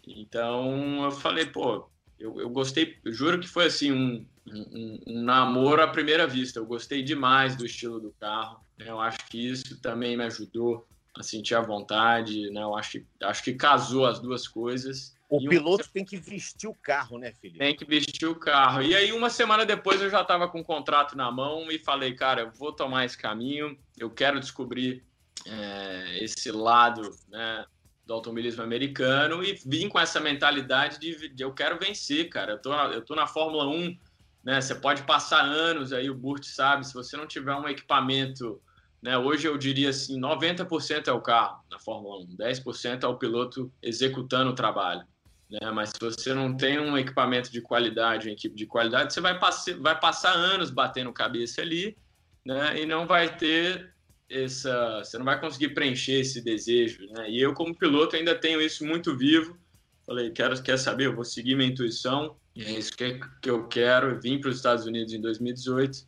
Então eu falei, pô, eu, eu gostei, eu juro que foi assim um, um, um, namoro à primeira vista. Eu gostei demais do estilo do carro. Eu acho que isso também me ajudou a sentir a vontade, né? Eu acho acho que casou as duas coisas. O e piloto um... tem que vestir o carro, né, Felipe? Tem que vestir o carro. E aí, uma semana depois, eu já estava com o contrato na mão e falei, cara, eu vou tomar esse caminho, eu quero descobrir é, esse lado né, do automobilismo americano e vim com essa mentalidade de, de, eu quero vencer, cara. Eu tô, eu tô na Fórmula 1, né? Você pode passar anos aí, o Burt sabe, se você não tiver um equipamento né? Hoje eu diria assim, 90% é o carro na Fórmula 1, 10% é o piloto executando o trabalho. Né? Mas se você não tem um equipamento de qualidade, uma equipe de qualidade, você vai, vai passar anos batendo cabeça ali né? e não vai ter essa... Você não vai conseguir preencher esse desejo. Né? E eu, como piloto, ainda tenho isso muito vivo. Falei, quero, quer saber? Eu vou seguir minha intuição e é isso que, que eu quero. Eu vim para os Estados Unidos em 2018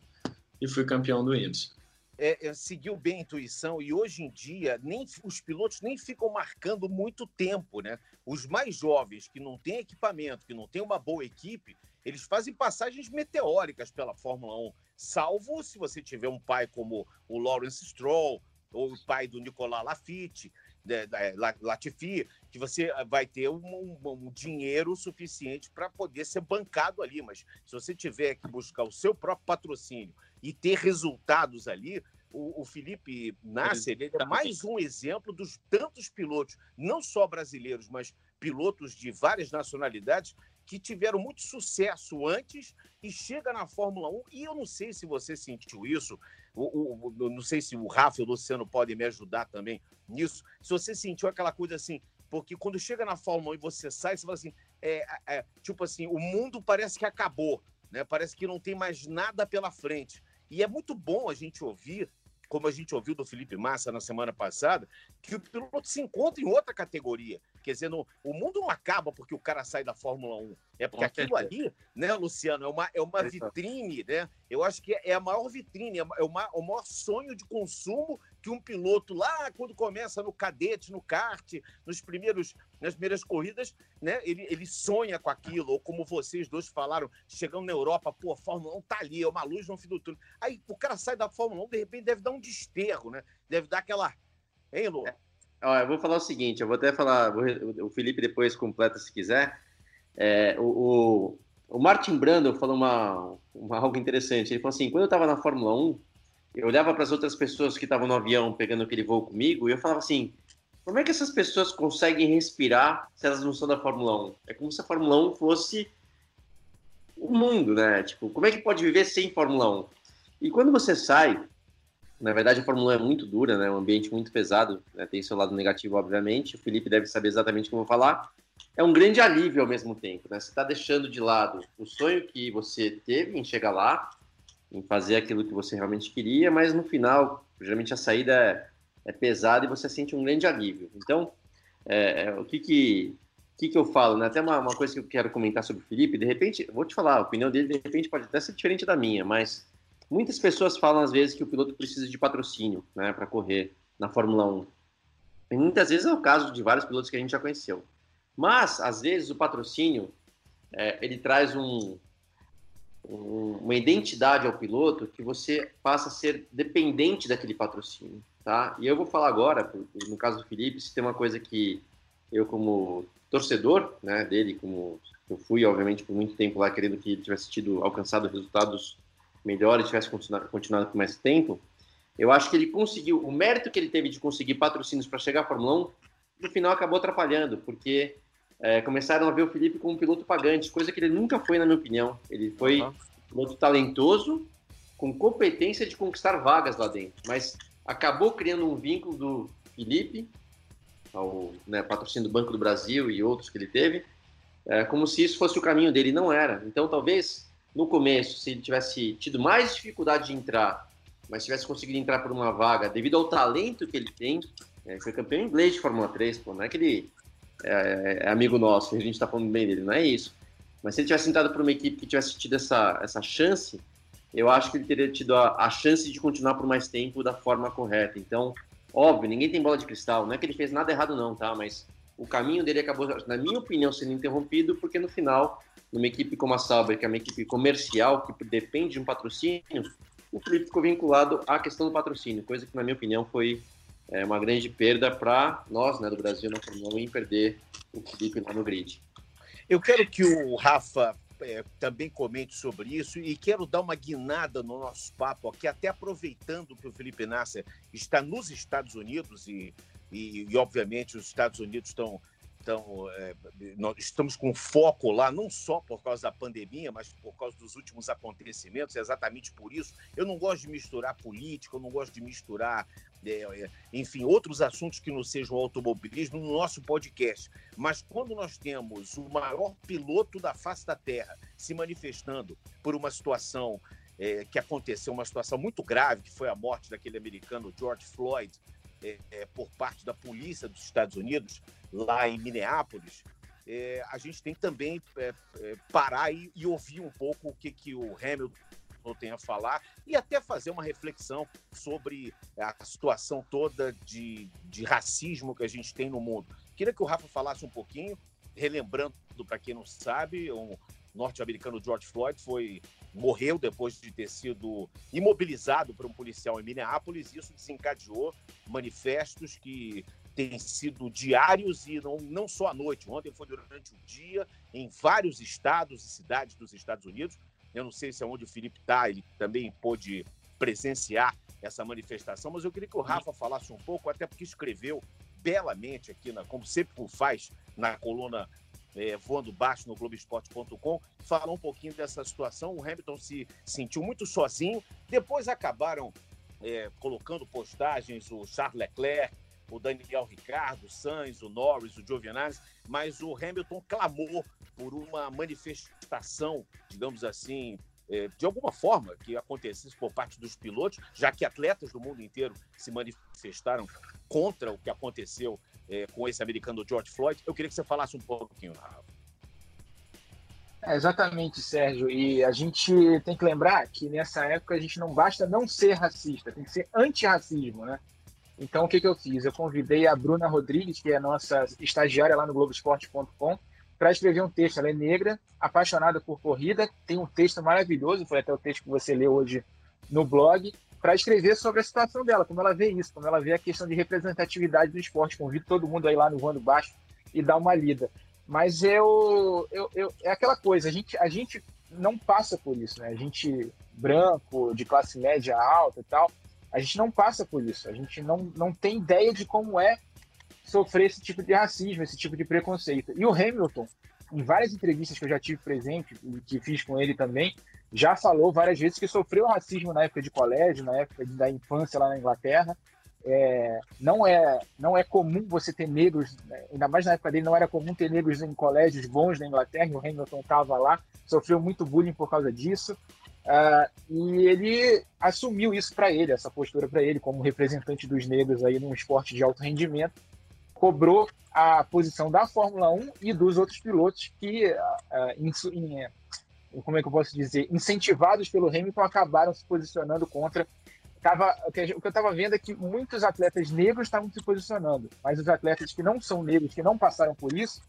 e fui campeão do IMSA é, é, seguiu bem a intuição e hoje em dia nem os pilotos nem ficam marcando muito tempo, né? Os mais jovens que não têm equipamento, que não têm uma boa equipe, eles fazem passagens meteóricas pela Fórmula 1, salvo se você tiver um pai como o Lawrence Stroll ou o pai do Nicolas Lafitte, né, Latifi, que você vai ter um, um, um dinheiro suficiente para poder ser bancado ali. Mas se você tiver que buscar o seu próprio patrocínio e ter resultados ali, o, o Felipe Nasser ele é mais um exemplo dos tantos pilotos, não só brasileiros, mas pilotos de várias nacionalidades que tiveram muito sucesso antes e chega na Fórmula 1. E eu não sei se você sentiu isso, o, o, não sei se o Rafa e o Luciano podem me ajudar também nisso. Se você sentiu aquela coisa assim, porque quando chega na Fórmula 1 e você sai, você fala assim, é, é, tipo assim, o mundo parece que acabou, né? Parece que não tem mais nada pela frente. E é muito bom a gente ouvir, como a gente ouviu do Felipe Massa na semana passada, que o piloto se encontra em outra categoria. Quer dizer, no, o mundo não acaba porque o cara sai da Fórmula 1. É porque aquilo ali, né, Luciano, é uma, é uma vitrine, né? Eu acho que é a maior vitrine, é, uma, é o maior sonho de consumo que um piloto lá, quando começa no cadete, no kart, nos primeiros, nas primeiras corridas, né, ele, ele sonha com aquilo, ou como vocês dois falaram, chegando na Europa, pô, a Fórmula 1 tá ali, é uma luz no fim do túnel. Aí o cara sai da Fórmula 1, de repente deve dar um desterro, né? Deve dar aquela. Hein, Lu? É. Eu vou falar o seguinte, eu vou até falar, vou, o Felipe depois completa se quiser. É, o, o, o, Martin Brando falou uma, uma, algo interessante. Ele falou assim: quando eu estava na Fórmula 1, eu olhava para as outras pessoas que estavam no avião pegando aquele voo comigo e eu falava assim: como é que essas pessoas conseguem respirar se elas não são da Fórmula 1? É como se a Fórmula 1 fosse o mundo, né? Tipo, como é que pode viver sem Fórmula 1? E quando você sai, na verdade a Fórmula 1 é muito dura, né? Um ambiente muito pesado, né? tem seu lado negativo, obviamente. O Felipe deve saber exatamente como eu vou falar. É um grande alívio ao mesmo tempo, né? Você está deixando de lado o sonho que você teve em chegar lá, em fazer aquilo que você realmente queria, mas no final, geralmente a saída é, é pesada e você sente um grande alívio. Então, é, é, o que que, que que eu falo, né? Até uma, uma coisa que eu quero comentar sobre o Felipe, de repente, vou te falar, a opinião dele de repente pode até ser diferente da minha, mas muitas pessoas falam às vezes que o piloto precisa de patrocínio, né, para correr na Fórmula 1. E muitas vezes é o caso de vários pilotos que a gente já conheceu. Mas, às vezes, o patrocínio, é, ele traz um, uma identidade ao piloto que você passa a ser dependente daquele patrocínio, tá? E eu vou falar agora, no caso do Felipe, se tem uma coisa que eu como torcedor, né, dele, como eu fui, obviamente, por muito tempo lá querendo que ele tivesse tido alcançado resultados melhores, tivesse continuado, continuado por mais tempo, eu acho que ele conseguiu, o mérito que ele teve de conseguir patrocínios para chegar à Fórmula 1, no final acabou atrapalhando, porque é, começaram a ver o Felipe como um piloto pagante, coisa que ele nunca foi, na minha opinião. Ele foi uhum. um piloto talentoso, com competência de conquistar vagas lá dentro, mas acabou criando um vínculo do Felipe, ao né, patrocínio do Banco do Brasil e outros que ele teve, é, como se isso fosse o caminho dele. Não era. Então, talvez no começo, se ele tivesse tido mais dificuldade de entrar, mas tivesse conseguido entrar por uma vaga devido ao talento que ele tem, é, foi campeão inglês de Fórmula 3, pô, não é que ele é, é amigo nosso, a gente está falando bem dele, não é isso. Mas se ele tivesse entrado por uma equipe que tivesse tido essa, essa chance, eu acho que ele teria tido a, a, chance de continuar por mais tempo da forma correta. Então, óbvio, ninguém tem bola de cristal, não é que ele fez nada errado não, tá? Mas o caminho dele acabou, na minha opinião, sendo interrompido, porque no final, numa equipe como a Sauber, que é uma equipe comercial, que depende de um patrocínio, o Felipe ficou vinculado à questão do patrocínio, coisa que, na minha opinião, foi é uma grande perda para nós, né, do Brasil, na Fórmula 1, em perder o Felipe lá no grid. Eu quero que o Rafa é, também comente sobre isso e quero dar uma guinada no nosso papo aqui, até aproveitando que o Felipe Nasser está nos Estados Unidos e, e, e obviamente, os Estados Unidos estão então, é, nós estamos com foco lá, não só por causa da pandemia, mas por causa dos últimos acontecimentos, exatamente por isso. Eu não gosto de misturar política, eu não gosto de misturar, é, enfim, outros assuntos que não sejam automobilismo no nosso podcast. Mas quando nós temos o maior piloto da face da Terra se manifestando por uma situação é, que aconteceu, uma situação muito grave, que foi a morte daquele americano George Floyd, é, é, por parte da polícia dos Estados Unidos, lá em Minneapolis, é, a gente tem também é, é, parar e, e, ouvir um pouco o que, que o Hamilton tem a falar e até fazer uma reflexão sobre a situação toda de, de racismo que a gente tem no mundo. Queria que o Rafa falasse um pouquinho, relembrando para quem não sabe, um norte-americano George Floyd foi morreu depois de ter sido imobilizado por um policial em Minneapolis. Isso desencadeou manifestos que têm sido diários e não, não só à noite. Ontem foi durante o dia em vários estados e cidades dos Estados Unidos. Eu não sei se é onde o Felipe está, ele também pôde presenciar essa manifestação, mas eu queria que o Rafa falasse um pouco, até porque escreveu belamente aqui, na, como sempre faz na coluna é, voando baixo no Globoesporte.com, falar um pouquinho dessa situação. O Hamilton se sentiu muito sozinho. Depois acabaram é, colocando postagens o Charles Leclerc, o Daniel Ricardo, o Sainz, o Norris, o Giovinazzi, mas o Hamilton clamou por uma manifestação, digamos assim, de alguma forma que acontecesse por parte dos pilotos, já que atletas do mundo inteiro se manifestaram contra o que aconteceu é, com esse americano George Floyd. Eu queria que você falasse um pouquinho, Rafa. É, exatamente, Sérgio. E a gente tem que lembrar que nessa época a gente não basta não ser racista, tem que ser antirracismo, né? Então, o que, que eu fiz? Eu convidei a Bruna Rodrigues, que é a nossa estagiária lá no Globoesporte.com, para escrever um texto. Ela é negra, apaixonada por corrida, tem um texto maravilhoso, foi até o texto que você leu hoje no blog, para escrever sobre a situação dela, como ela vê isso, como ela vê a questão de representatividade do esporte. Convido todo mundo aí lá no Voando Baixo e dar uma lida. Mas eu, eu, eu, é aquela coisa, a gente, a gente não passa por isso, né? A gente branco, de classe média alta e tal, A gente não passa por isso. A gente não, não tem ideia de como é sofrer esse tipo de racismo, esse tipo de preconceito. E o Hamilton, em várias entrevistas que eu já tive presente e que fiz com ele também, já falou várias vezes que sofreu racismo na época de colégio, na época da infância lá na Inglaterra. É, não é não é comum você ter negros, né, ainda mais na época dele, não era comum ter negros em colégios bons na Inglaterra, o Hamilton estava lá, sofreu muito bullying por causa disso. Uh, e ele assumiu isso para ele, essa postura para ele, como representante dos negros aí num esporte de alto rendimento, cobrou a posição da Fórmula 1 e dos outros pilotos que, uh, in, in, como é que eu posso dizer, incentivados pelo Hamilton, acabaram se posicionando contra. Tava, o que eu estava vendo é que muitos atletas negros estavam se posicionando, mas os atletas que não são negros, que não passaram por isso,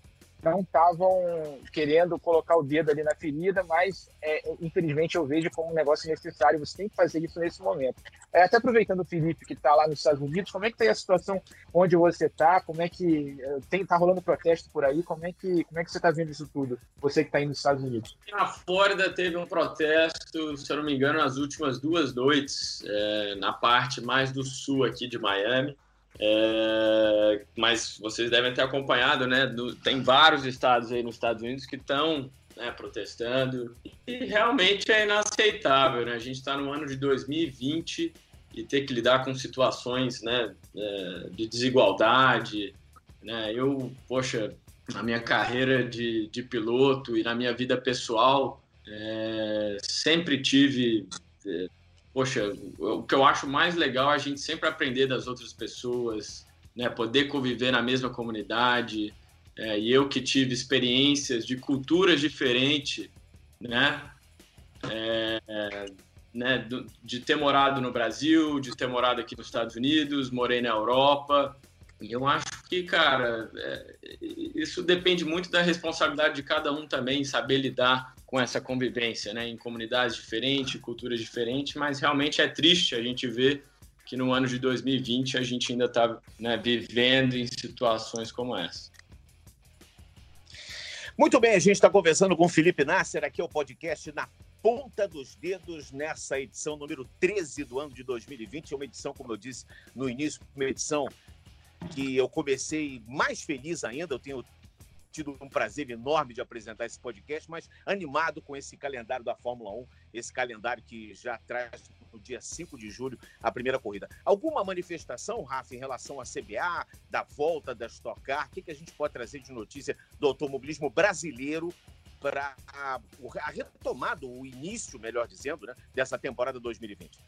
não estavam querendo colocar o dedo ali na ferida, mas é, infelizmente eu vejo como um negócio necessário. Você tem que fazer isso nesse momento. É, até aproveitando o Felipe que está lá nos Estados Unidos, como é que está a situação onde você está? Como é que é, tem tá rolando protesto por aí? Como é que como é que você está vendo isso tudo? Você que está indo nos Estados Unidos? Na Flórida teve um protesto, se eu não me engano, nas últimas duas noites, é, na parte mais do sul aqui de Miami. É, mas vocês devem ter acompanhado, né? Do, tem vários estados aí nos Estados Unidos que estão né, protestando e realmente é inaceitável, né? A gente está no ano de 2020 e ter que lidar com situações, né, é, de desigualdade, né? Eu, poxa, na minha carreira de, de piloto e na minha vida pessoal, é, sempre tive é, poxa, o que eu acho mais legal é a gente sempre aprender das outras pessoas, né? Poder conviver na mesma comunidade. É, e eu que tive experiências de culturas diferentes, né? É, né, de ter morado no Brasil, de ter morado aqui nos Estados Unidos, morei na Europa. Eu acho que, cara, é, isso depende muito da responsabilidade de cada um também, saber lidar com essa convivência, né, em comunidades diferentes, culturas diferentes, mas realmente é triste a gente ver que no ano de 2020 a gente ainda está né, vivendo em situações como essa. Muito bem, a gente está conversando com o Felipe Nasser, aqui é o podcast na ponta dos dedos nessa edição número 13 do ano de 2020. É uma edição, como eu disse no início, uma edição que eu comecei mais feliz ainda. Eu tenho tido um prazer enorme de apresentar esse podcast, mas animado com esse calendário da Fórmula 1, esse calendário que já traz no dia 5 de julho a primeira corrida. Alguma manifestação, Rafa, em relação à CBA, da volta da Stock Car? O que, que a gente pode trazer de notícia do automobilismo brasileiro para a, a retomada, o início, melhor dizendo, né, dessa temporada 2020?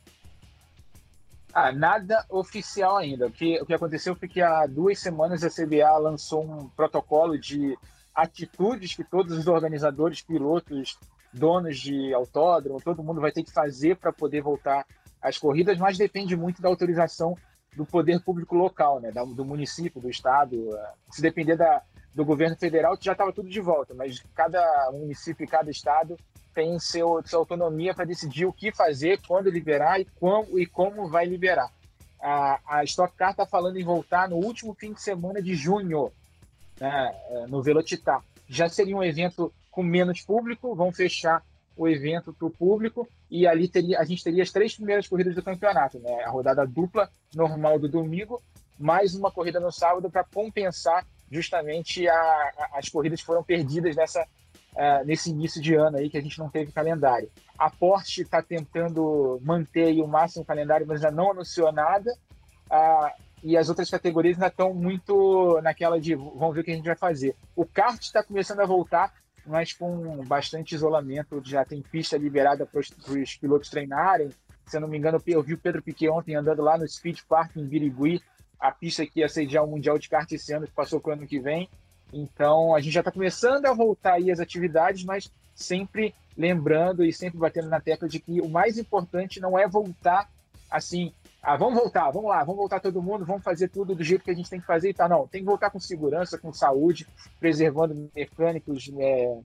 Ah, nada oficial ainda. O que, o que aconteceu foi que há duas semanas a CBA lançou um protocolo de atitudes que todos os organizadores, pilotos, donos de autódromo, todo mundo vai ter que fazer para poder voltar às corridas, mas depende muito da autorização do poder público local, né, do município, do estado. Se depender da, do governo federal, já estava tudo de volta, mas cada município e cada estado tem seu, sua autonomia para decidir o que fazer, quando liberar e como, e como vai liberar. A, a Stock Car está falando em voltar no último fim de semana de junho, né, é, no Velocitar. Já seria um evento com menos público, vão fechar o evento para o público e ali teria, a gente teria as três primeiras corridas do campeonato, né? A rodada dupla normal do domingo, mais uma corrida no sábado para compensar justamente a, a, as corridas foram perdidas nessa uh, nesse início de ano aí que a gente não teve calendário. A Porsche está tentando manter o máximo calendário, mas ainda não anunciou nada. Uh, e as outras categorias ainda estão muito naquela de vamos ver o que a gente vai fazer. O kart está começando a voltar, mas com bastante isolamento. Já tem pista liberada para os pilotos treinarem. Se eu não me engano, eu vi o Pedro Piquet ontem andando lá no Speed Park em Birigui, a pista que ia sediar o Mundial de Kart esse ano, que passou para o ano que vem. Então, a gente já está começando a voltar aí às atividades, mas sempre lembrando e sempre batendo na tecla de que o mais importante não é voltar assim, ah, vamos voltar, vamos lá, vamos voltar todo mundo, vamos fazer tudo do jeito que a gente tem que fazer e tá. Não, tem que voltar com segurança, com saúde, preservando mecânicos, é,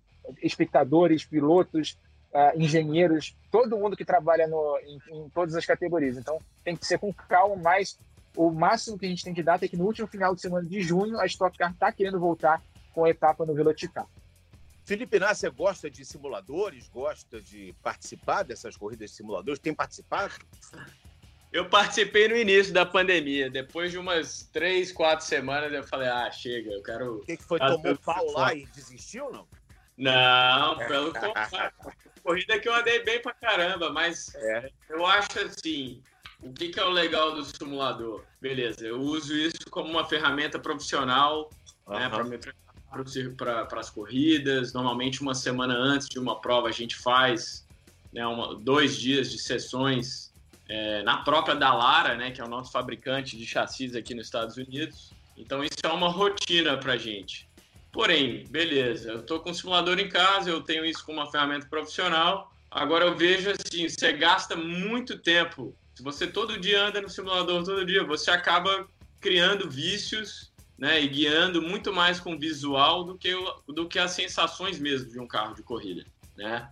espectadores, pilotos, uh, engenheiros, todo mundo que trabalha no, em, em, todas as categorias. Então, tem que ser com calma, mas o máximo que a gente tem que dar é que no último final de semana de junho a Stock Car está querendo voltar com a etapa no Velocitar. Felipe Nasser gosta de simuladores, gosta de participar dessas corridas de simuladores, tem participado? Eu participei no início da pandemia. Depois de umas três, quatro semanas, eu falei, ah, chega, eu quero. O que, que foi? Ah, Tomou pau lá e desistiu, não? Não, pelo contrário. Corrida que eu andei bem pra caramba, mas É. eu acho assim. O que, que é o legal do simulador? Beleza, eu uso isso como uma ferramenta profissional né, para me preparar para as corridas. Normalmente, uma semana antes de uma prova, a gente faz né, uma- dois dias de sessões é, na própria Dallara, né, que é o nosso fabricante de chassis aqui nos Estados Unidos. Então, isso é uma rotina para a gente. Porém, beleza, eu estou com o simulador em casa, eu tenho isso como uma ferramenta profissional. Agora, eu vejo assim: você gasta muito tempo. Se você todo dia anda no simulador, todo dia, você acaba criando vícios né, e guiando muito mais com visual do que, o- do que as sensações mesmo de um carro de corrida, né?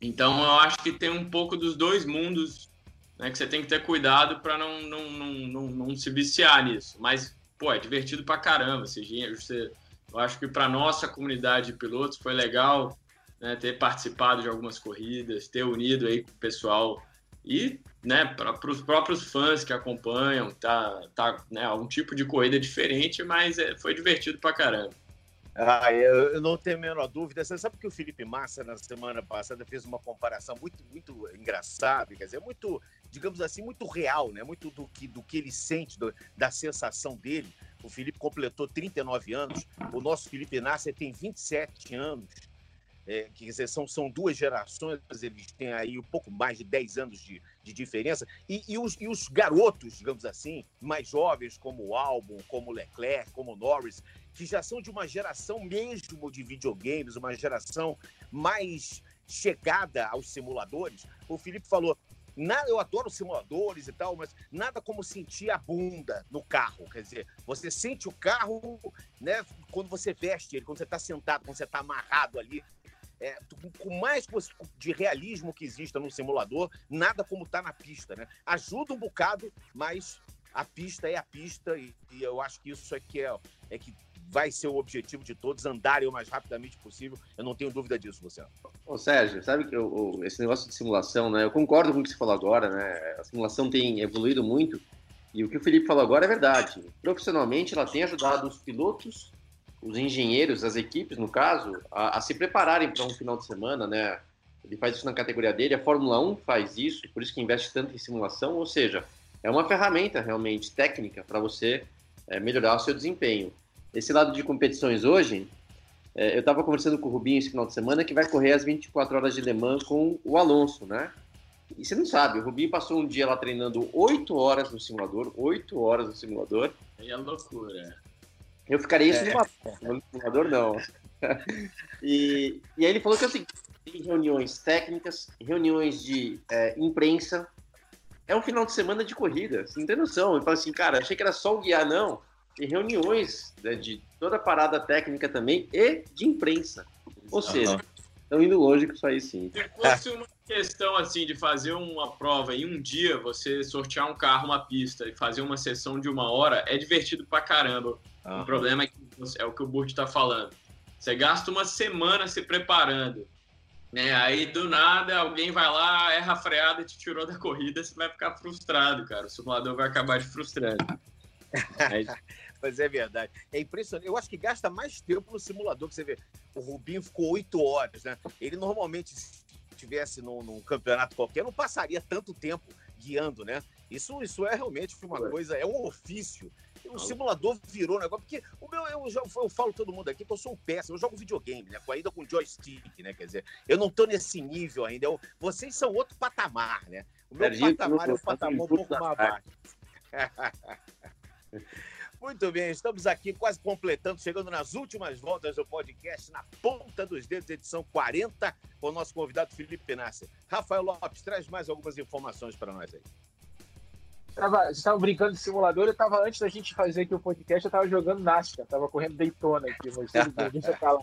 Então eu acho que tem um pouco dos dois mundos, né, que você tem que ter cuidado para não, não, não, não, não se viciar nisso. Mas, pô, é divertido pra caramba. Você, você, eu acho que para nossa comunidade de pilotos foi legal né, ter participado de algumas corridas, ter unido aí com o pessoal e né, para os próprios fãs que acompanham, tá, tá né, um tipo de corrida diferente, mas é, foi divertido pra caramba. Ah, eu, eu não tenho a menor dúvida. Você sabe que o Felipe Massa, na semana passada, fez uma comparação muito, muito engraçada, quer dizer, muito, digamos assim, muito real, né? Muito do que, do que ele sente, do- da sensação dele. O Felipe completou 39 anos, o nosso Felipe Nasser tem 27 anos. É, quer dizer, são, são duas gerações, eles têm aí um pouco mais de 10 anos de, de diferença. E, e os, e os garotos, digamos assim, mais jovens, como o Albon, como o Leclerc, como o Norris, que já são de uma geração mesmo de videogames, uma geração mais chegada aos simuladores. O Felipe falou: nada, eu adoro simuladores e tal, mas nada como sentir a bunda no carro. Quer dizer, você sente o carro, né, quando você veste ele, quando você está sentado, quando você está amarrado ali. É, com mais você- de realismo que exista no simulador, nada como está na pista, né? Ajuda um bocado, mas a pista é a pista e, e eu acho que isso é que é, é que vai ser o objetivo de todos, andarem o mais rapidamente possível. Eu não tenho dúvida disso, Luciano. Ô, Sérgio, sabe que o- esse negócio de simulação, né? Eu concordo com o que você falou agora, né? A simulação tem evoluído muito e o que o Felipe falou agora é verdade. Profissionalmente, ela tem ajudado os pilotos, os engenheiros, as equipes, no caso, a, a se prepararem para um final de semana, né? Ele faz isso na categoria dele, a Fórmula 1 faz isso, por isso que investe tanto em simulação, ou seja, é uma ferramenta realmente técnica para você é, melhorar o seu desempenho. Esse lado de competições hoje, é, eu estava conversando com o Rubinho esse final de semana que vai correr as 24 horas de Le Mans com o Alonso, né? E você não sabe, o Rubinho passou um dia lá treinando 8 horas no simulador, 8 horas no simulador. Aí é loucura. Eu ficaria isso É. numa no simulador, não. e, e aí ele falou que é o seguinte, tem reuniões técnicas, reuniões de é, imprensa, é um final de semana de corrida, você não tem noção. Ele fala assim, cara, achei que era só o guiar, não. Tem reuniões né, de toda a parada técnica também e de imprensa. Ou seja, estão indo longe com isso aí sim. Se fosse uma questão assim de fazer uma prova em um dia, você sortear um carro, uma pista e fazer uma sessão de uma hora, é divertido pra caramba. O problema é que é o que o Burt tá falando. Você gasta uma semana se preparando. Né? Aí do nada alguém vai lá, erra a freada e te tirou da corrida, você vai ficar frustrado, cara. O simulador vai acabar te frustrando. Mas, Mas é verdade. É impressionante. Eu acho que gasta mais tempo no simulador, que você vê. O Rubinho ficou oito horas, né? Ele normalmente, se estivesse num, num campeonato qualquer, não passaria tanto tempo guiando, né? Isso, isso é realmente uma coisa, é um ofício. O simulador virou um negócio, porque o meu, eu, já, eu falo todo mundo aqui que eu sou um péssimo, eu jogo videogame, né? Ainda com joystick, né? Quer dizer, eu não tô nesse nível ainda. Eu- vocês são outro patamar, né? O meu Serginho, patamar é um não patamar um pouco mais baixo. Muito bem, estamos aqui quase completando, chegando nas últimas voltas do podcast, na ponta dos dedos, edição 40, com o nosso convidado Felipe Penassi. Rafael Lopes, traz mais algumas informações para nós aí. Tava, estavam brincando de simulador, eu tava, antes da gente fazer aqui o podcast, eu tava jogando NASCAR, tava correndo Daytona aqui, mas deixa eu.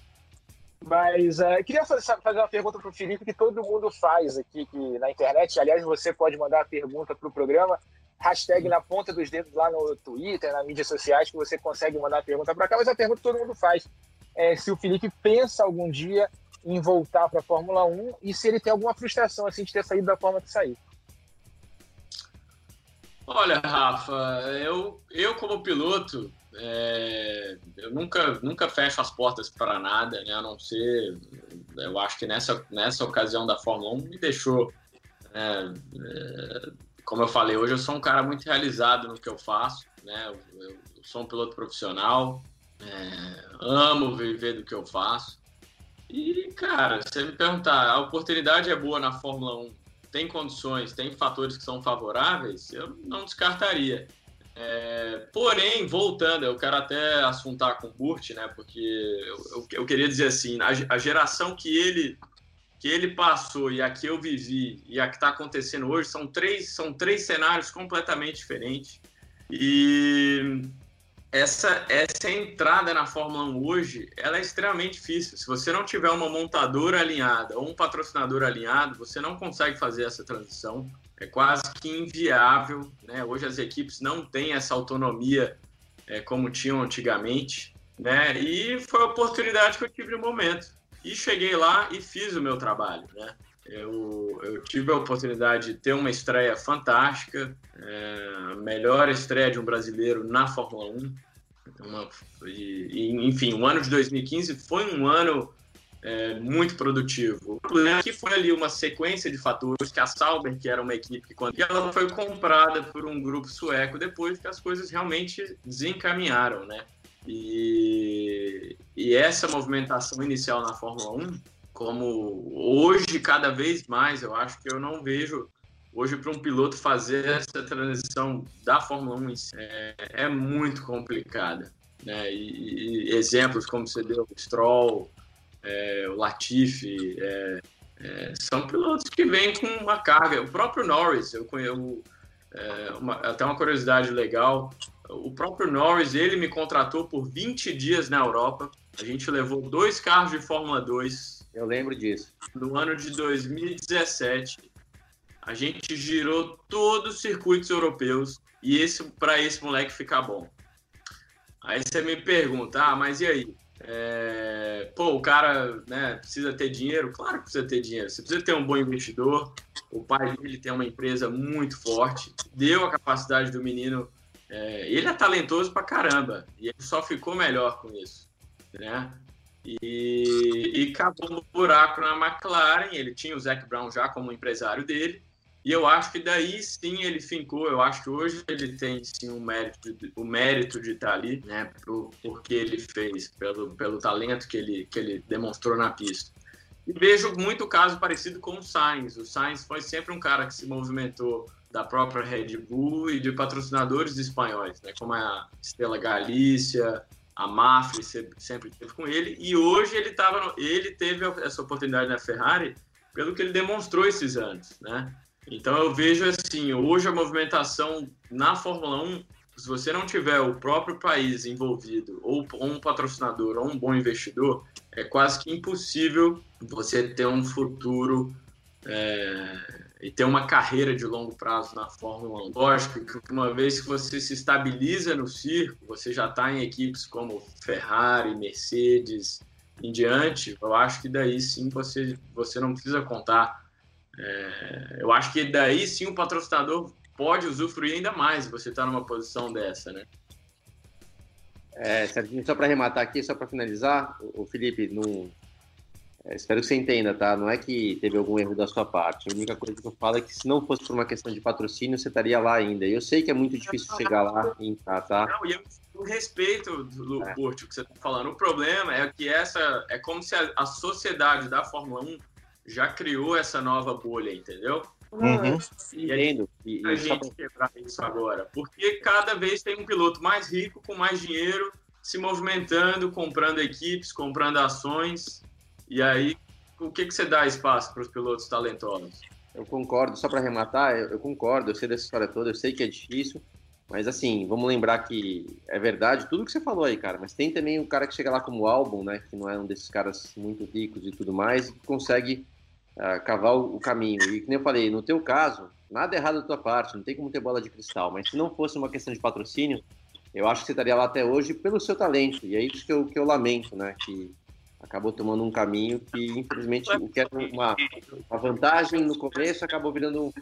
Mas eh, queria fazer, fazer uma pergunta pro Felipe que todo mundo faz aqui que, na internet. Aliás, você pode mandar a pergunta pro programa, hashtag na ponta dos dedos lá no Twitter, nas mídias sociais, que você consegue mandar a pergunta para cá, mas a pergunta que todo mundo faz é se o Felipe pensa algum dia em voltar para a Fórmula 1 e se ele tem alguma frustração assim de ter saído da forma que saiu. Olha, Rafa, eu, eu como piloto, é, eu nunca, nunca fecho as portas para nada, né? A não ser, eu acho que nessa, nessa ocasião da Fórmula 1 me deixou, né, é, como eu falei, hoje eu sou um cara muito realizado no que eu faço, né? Eu, eu sou um piloto profissional, é, amo viver do que eu faço. E, cara, se você me perguntar, a oportunidade é boa na Fórmula 1 tem condições, tem fatores que são favoráveis, eu não descartaria. É, porém, voltando, eu quero até assuntar com o Burt, né? Porque eu, eu, eu, queria dizer assim, a, a, geração que ele que ele passou e a que eu vivi e a que está acontecendo hoje são três são três cenários completamente diferentes. E essa, essa entrada na Fórmula 1 hoje, ela é extremamente difícil. Se você não tiver uma montadora alinhada ou um patrocinador alinhado, você não consegue fazer essa transição. É quase que inviável. Né? Hoje as equipes não têm essa autonomia é, como tinham antigamente. Né? E foi a oportunidade que eu tive no momento. E cheguei lá e fiz o meu trabalho. Né? Eu, eu, tive a oportunidade de ter uma estreia fantástica, é, a melhor estreia de um brasileiro na Fórmula 1. Uma, e, enfim, o ano de 2015 foi um ano é, muito produtivo. O problema é que foi ali uma sequência de fatores que a Sauber, que era uma equipe que quando ela foi comprada por um grupo sueco depois que as coisas realmente desencaminharam, né? E, e essa movimentação inicial na Fórmula 1 como hoje cada vez mais eu acho que eu não vejo hoje para um piloto fazer essa transição da Fórmula 1 é, é muito complicada né? E, e, exemplos como você deu o Stroll é, o Latifi é, é, são pilotos que vêm com uma carga. O próprio Norris eu conheço é, uma, até uma curiosidade legal o próprio Norris ele me contratou por 20 dias na Europa. A gente levou dois carros de Fórmula 2 eu lembro disso. No ano de 2017, a gente girou todos os circuitos europeus e esse para esse moleque ficar bom. Aí você me pergunta, ah, mas e aí? É... Pô, o cara né, precisa ter dinheiro? Claro que precisa ter dinheiro. Você precisa ter um bom investidor. O pai dele tem uma empresa muito forte, deu a capacidade do menino. É... Ele é talentoso pra caramba e ele só ficou melhor com isso, né? E, e acabou no buraco na McLaren. Ele tinha o Zac Brown já como empresário dele. E eu acho que daí sim ele fincou. Eu acho que hoje ele tem sim o mérito, o mérito de estar ali, né? Por, porque ele fez, pelo, pelo talento que ele, que ele demonstrou na pista. E vejo muito caso parecido com o Sainz. O Sainz foi sempre um cara que se movimentou da própria Red Bull e de patrocinadores espanhóis, né? Como a Estela Galícia, a Mafra sempre teve com ele e hoje ele tava ele teve essa oportunidade na Ferrari pelo que ele demonstrou esses anos, né? Então eu vejo assim, hoje a movimentação na Fórmula 1, se você não tiver o próprio país envolvido ou um patrocinador ou um bom investidor, é quase que impossível você ter um futuro é, e ter uma carreira de longo prazo na Fórmula 1. Lógico que uma vez que você se estabiliza no circo, você já está em equipes como Ferrari, Mercedes, em diante, eu acho que daí sim você, você não precisa contar. É, eu acho que daí sim o patrocinador pode usufruir ainda mais você está numa posição dessa, né? É, só para arrematar aqui, só para finalizar, o Felipe, no, espero que você entenda, tá? Não é que teve algum erro da sua parte. A única coisa que eu falo é que se não fosse por uma questão de patrocínio, você estaria lá ainda. E eu sei que é muito difícil chegar lá e entrar, tá? Não, e eu respeito do é. Porto que você está falando. O problema é que essa é como se a, a, sociedade da Fórmula 1 já criou essa nova bolha, entendeu? Uhum. E Entendo. E, a gente pra... quebrar isso agora. Porque cada vez tem um piloto mais rico, com mais dinheiro, se movimentando, comprando equipes, comprando ações e aí, o que, que você dá espaço para os pilotos talentosos? Eu concordo, só para arrematar, eu, eu, concordo, eu sei dessa história toda, eu sei que é difícil, mas assim, vamos lembrar que é verdade tudo que você falou aí, cara, mas tem também o cara que chega lá como álbum, né, que não é um desses caras muito ricos e tudo mais, e consegue uh, cavar o, o, caminho. E como eu falei, no teu caso, nada errado da tua parte, não tem como ter bola de cristal, mas se não fosse uma questão de patrocínio, eu acho que você estaria lá até hoje pelo seu talento, e é isso que eu, que eu lamento, né, que acabou tomando um caminho que, infelizmente, o que era uma, uma vantagem no começo acabou virando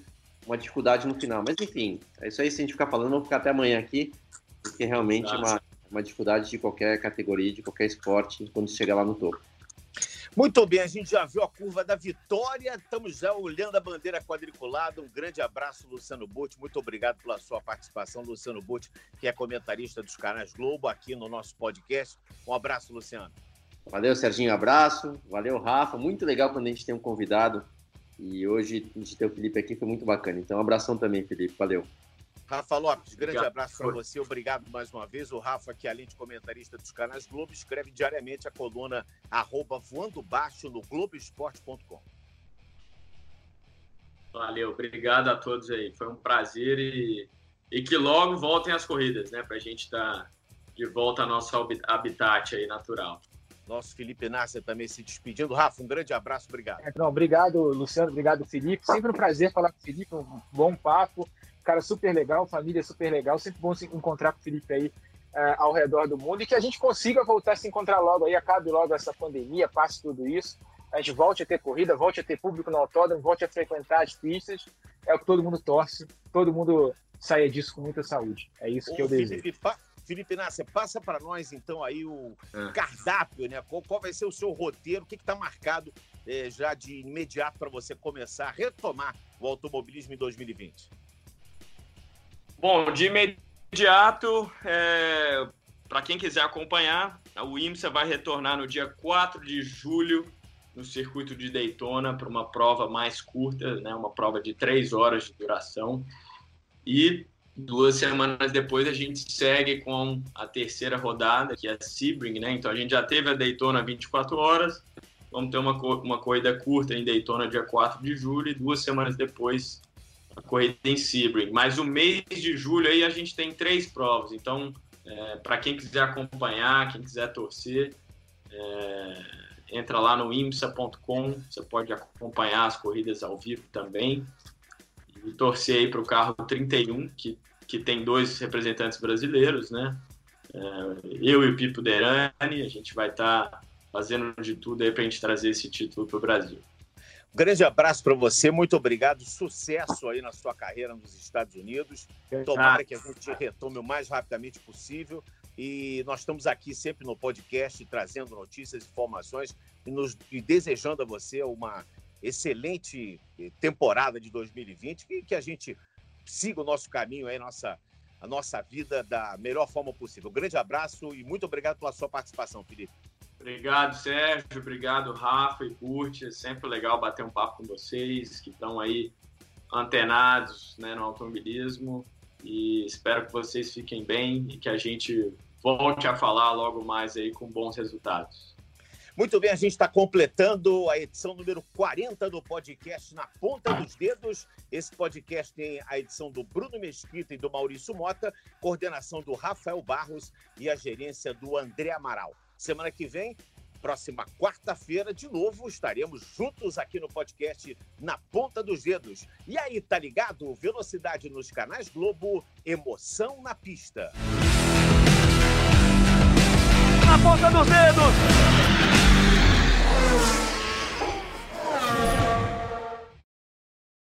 uma dificuldade no final. Mas enfim, é isso aí. Se a gente ficar falando, vamos ficar até amanhã aqui, porque realmente é uma, uma dificuldade de qualquer categoria, de qualquer esporte, quando chega lá no topo. Muito bem, a gente já viu a curva da vitória, estamos já olhando a bandeira quadriculada. Um grande abraço, Luciano Butti. Muito obrigado pela sua participação, Luciano Butti, que é comentarista dos canais Globo aqui no nosso podcast. Um abraço, Luciano. Valeu, Serginho, abraço. Valeu, Rafa. Muito legal quando a gente tem um convidado. E hoje a gente ter o Felipe aqui foi muito bacana. Então, um abração também, Felipe. Valeu. Rafa Lopes, grande Obrigado. abraço para você, obrigado mais uma vez. O Rafa, que além de comentarista dos canais Globo, escreve diariamente a coluna arroba voando baixo no Globoesporte.com. Valeu, obrigado a todos aí. Foi um prazer e, e que logo voltem as corridas, né? Para a gente estar tá de volta ao nosso habitat aí natural. Nosso Felipe Nasser também se despedindo. Rafa, um grande abraço, obrigado. É, não, obrigado, Luciano, obrigado, Felipe. Sempre um prazer falar com o Felipe, um bom papo cara super legal, família super legal. Sempre bom se encontrar com o Felipe aí uh, ao redor do mundo e que a gente consiga voltar a se encontrar logo aí, acabe logo essa pandemia, passe tudo isso. A gente volte a ter corrida, volte a ter público no autódromo, volte a frequentar as pistas. É o que todo mundo torce, todo mundo saia disso com muita saúde. É isso Ô, que eu Felipe, desejo. Pa Felipe Nasser, passa para nós então aí o é. cardápio, né? Qual, qual, vai ser o seu roteiro? O que está marcado eh, já de imediato para você começar a retomar o automobilismo em 2020? Bom, de imediato, é, para quem quiser acompanhar, o IMSA vai retornar no dia 4 de julho no circuito de Daytona para uma prova mais curta, né, uma prova de três horas de duração. E duas semanas depois a gente segue com a terceira rodada, que é a Sebring, né? Então a gente já teve a Daytona 24 horas, vamos ter uma, uma corrida curta em Daytona dia 4 de julho e duas semanas depois a corrida em Sebring. Mas o mês de julho aí a gente tem três provas. Então, é, para quem quiser acompanhar, quem quiser torcer, é, entra lá no imsa.com. Você pode acompanhar as corridas ao vivo também. E torcer aí para o carro 31, que, que tem dois representantes brasileiros, né? É, eu e o Pipo Derani, a gente vai estar tá fazendo de tudo aí para a gente trazer esse título para o Brasil. Um grande abraço para você, muito obrigado, sucesso aí na sua carreira nos Estados Unidos. Tomara que a gente retome o mais rapidamente possível. E nós estamos aqui sempre no podcast trazendo notícias, informações e, nos, e desejando a você uma excelente temporada de 2020 e que a gente siga o nosso caminho aí, nossa, a nossa vida da melhor forma possível. Grande abraço e muito obrigado pela sua participação, Felipe. Obrigado, Sérgio. Obrigado, Rafa e Curte. É sempre legal bater um papo com vocês que estão aí antenados né, no automobilismo. E espero que vocês fiquem bem e que a gente volte a falar logo mais aí com bons resultados. Muito bem, a gente está completando a edição número 40 do podcast Na Ponta dos Dedos. Esse podcast tem a edição do Bruno Mesquita e do Maurício Mota, coordenação do Rafael Barros e a gerência do André Amaral. Semana que vem, próxima quarta-feira, de novo, estaremos juntos aqui no podcast Na Ponta dos Dedos. E aí, tá ligado? Velocidade nos canais Globo, emoção na pista na ponta dos dedos.